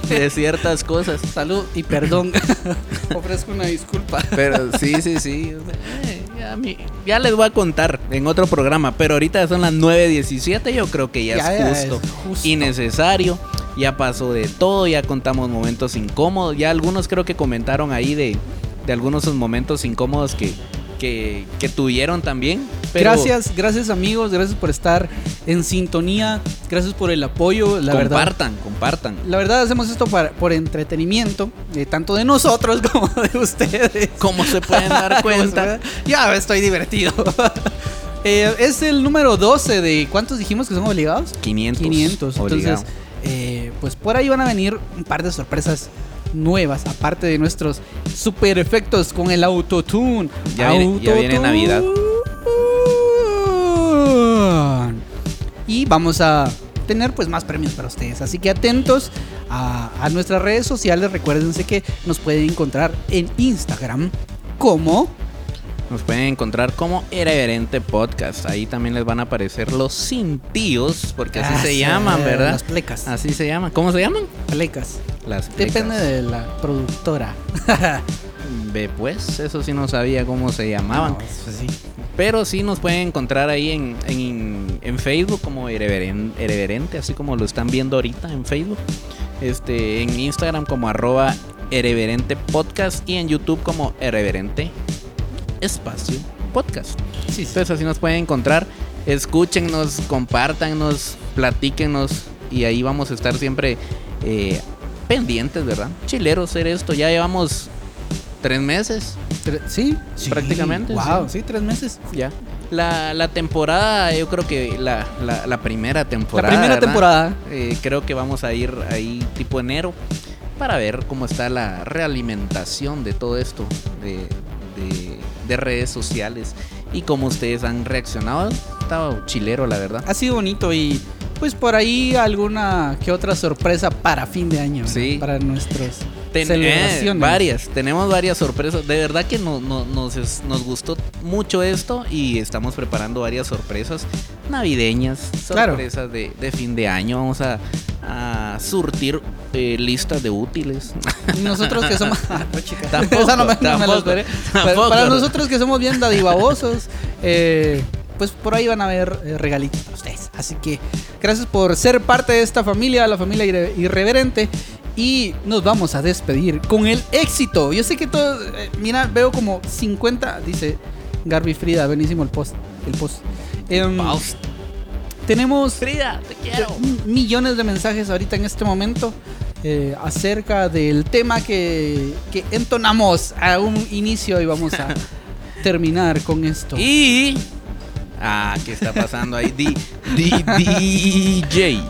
de ciertas cosas. Salud y perdón. <laughs> Ofrezco una disculpa. Pero sí, sí, sí. eh, Ya, mi- ya les voy a contar en otro programa, pero ahorita son las 9.17, yo creo que ya, Ya, es ya justo es justo. y necesario. Ya pasó de todo, ya contamos momentos incómodos. Ya algunos creo que comentaron ahí de, de algunos momentos incómodos que, que, que tuvieron también. Pero Gracias, gracias amigos, gracias por estar en sintonía, gracias por el apoyo, la verdad. compartan, compartan. La verdad hacemos esto para, por entretenimiento, eh, tanto de nosotros <laughs> como de ustedes. <laughs> Como se pueden dar cuenta. ya estoy divertido. <laughs> Eh, es el número 12 de ¿cuántos dijimos que somos obligados? 500. 500. obligado. Entonces, eh, pues por ahí van a venir un par de sorpresas nuevas, aparte de nuestros super efectos con el autotune. Ya ya viene Navidad. Y vamos a tener pues más premios para ustedes. Así que atentos a, a nuestras redes sociales. Recuérdense que nos pueden encontrar en Instagram como Nos pueden encontrar como Irreverente Podcast. Ahí también les van a aparecer los cintíos, porque así Ah, se sí, llaman, ¿verdad? Las plecas. Así se llaman. ¿Cómo se llaman? Plecas. Las Depende plecas. de la productora. Ve pues, eso sí no sabía cómo se llamaban. No, sí. Pero sí nos pueden encontrar ahí en, en, en Facebook como Irreveren- Irreverente, así como lo están viendo ahorita en Facebook. Este, en Instagram como arroba Irreverente Podcast y en YouTube como Irreverente Espacio Podcast. Sí. Entonces así nos pueden encontrar. Escúchennos, compártanos, platíquenos y ahí vamos a estar siempre eh, pendientes, ¿verdad? Chileros ser esto. Ya llevamos tres meses Sí, sí, Prácticamente, Wow, sí. sí, tres meses. ya. La, la temporada, yo creo que la, la, la primera temporada. la primera ¿verdad? temporada. Eh, creo que vamos a ir ahí tipo enero para ver cómo está la realimentación de todo esto de, de- de redes sociales y cómo ustedes han reaccionado. Estaba chilero, la verdad. Ha sido bonito y pues por ahí alguna que otra sorpresa para fin de año. Sí. Para nuestros Ten- eh, varias, tenemos varias sorpresas. De verdad que no- no- nos, nos gustó mucho esto y estamos preparando varias sorpresas navideñas, Claro. sorpresas de, de fin de año. Vamos a, a surtir eh, listas de útiles. Nosotros que somos. Tampoco, tampoco, esperé. Para- tampoco. Para nosotros que somos bien dadivosos, eh, pues por ahí van a haber eh, regalitos para ustedes. Así que gracias por ser parte de esta familia, la familia irre- irreverente. Y nos vamos a despedir con el éxito. Yo sé que todo. eh, mira, veo como 50. Dice Garby Frida, buenísimo el post. El post. Paus. tenemos Frida, te quiero. millones de mensajes ahorita en este momento eh, acerca del tema que, que entonamos a un inicio y vamos a <laughs> terminar con esto. Y. Ah, ¿qué está pasando ahí? D, D, DJ. DJ,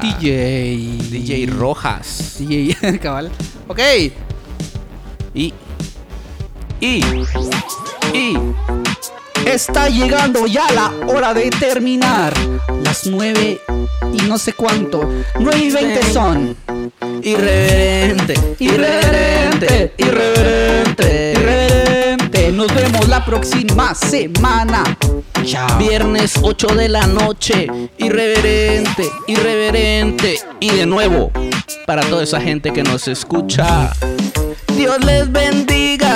DJ, DJ. Rojas. DJ, cabal. Ok, Y. Y. Y. está llegando ya la hora de terminar. Las 9 y no sé cuánto. 9 y 20 son. Irreverente, irreverente, irreverente. Irreverente. Nos vemos la próxima semana. Chao. Viernes 8 de la noche, irreverente, irreverente. Y de nuevo, para toda esa gente que nos escucha, Dios les bendiga.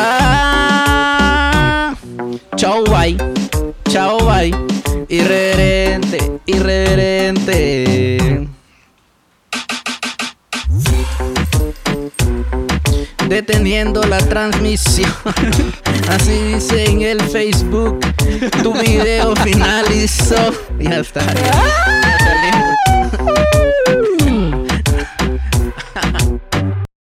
Chao, bye. Chao, bye. Irreverente, irreverente. Deteniendo la transmisión. <laughs> Así dice en el Facebook. Tu video <laughs> finalizó. Ya está.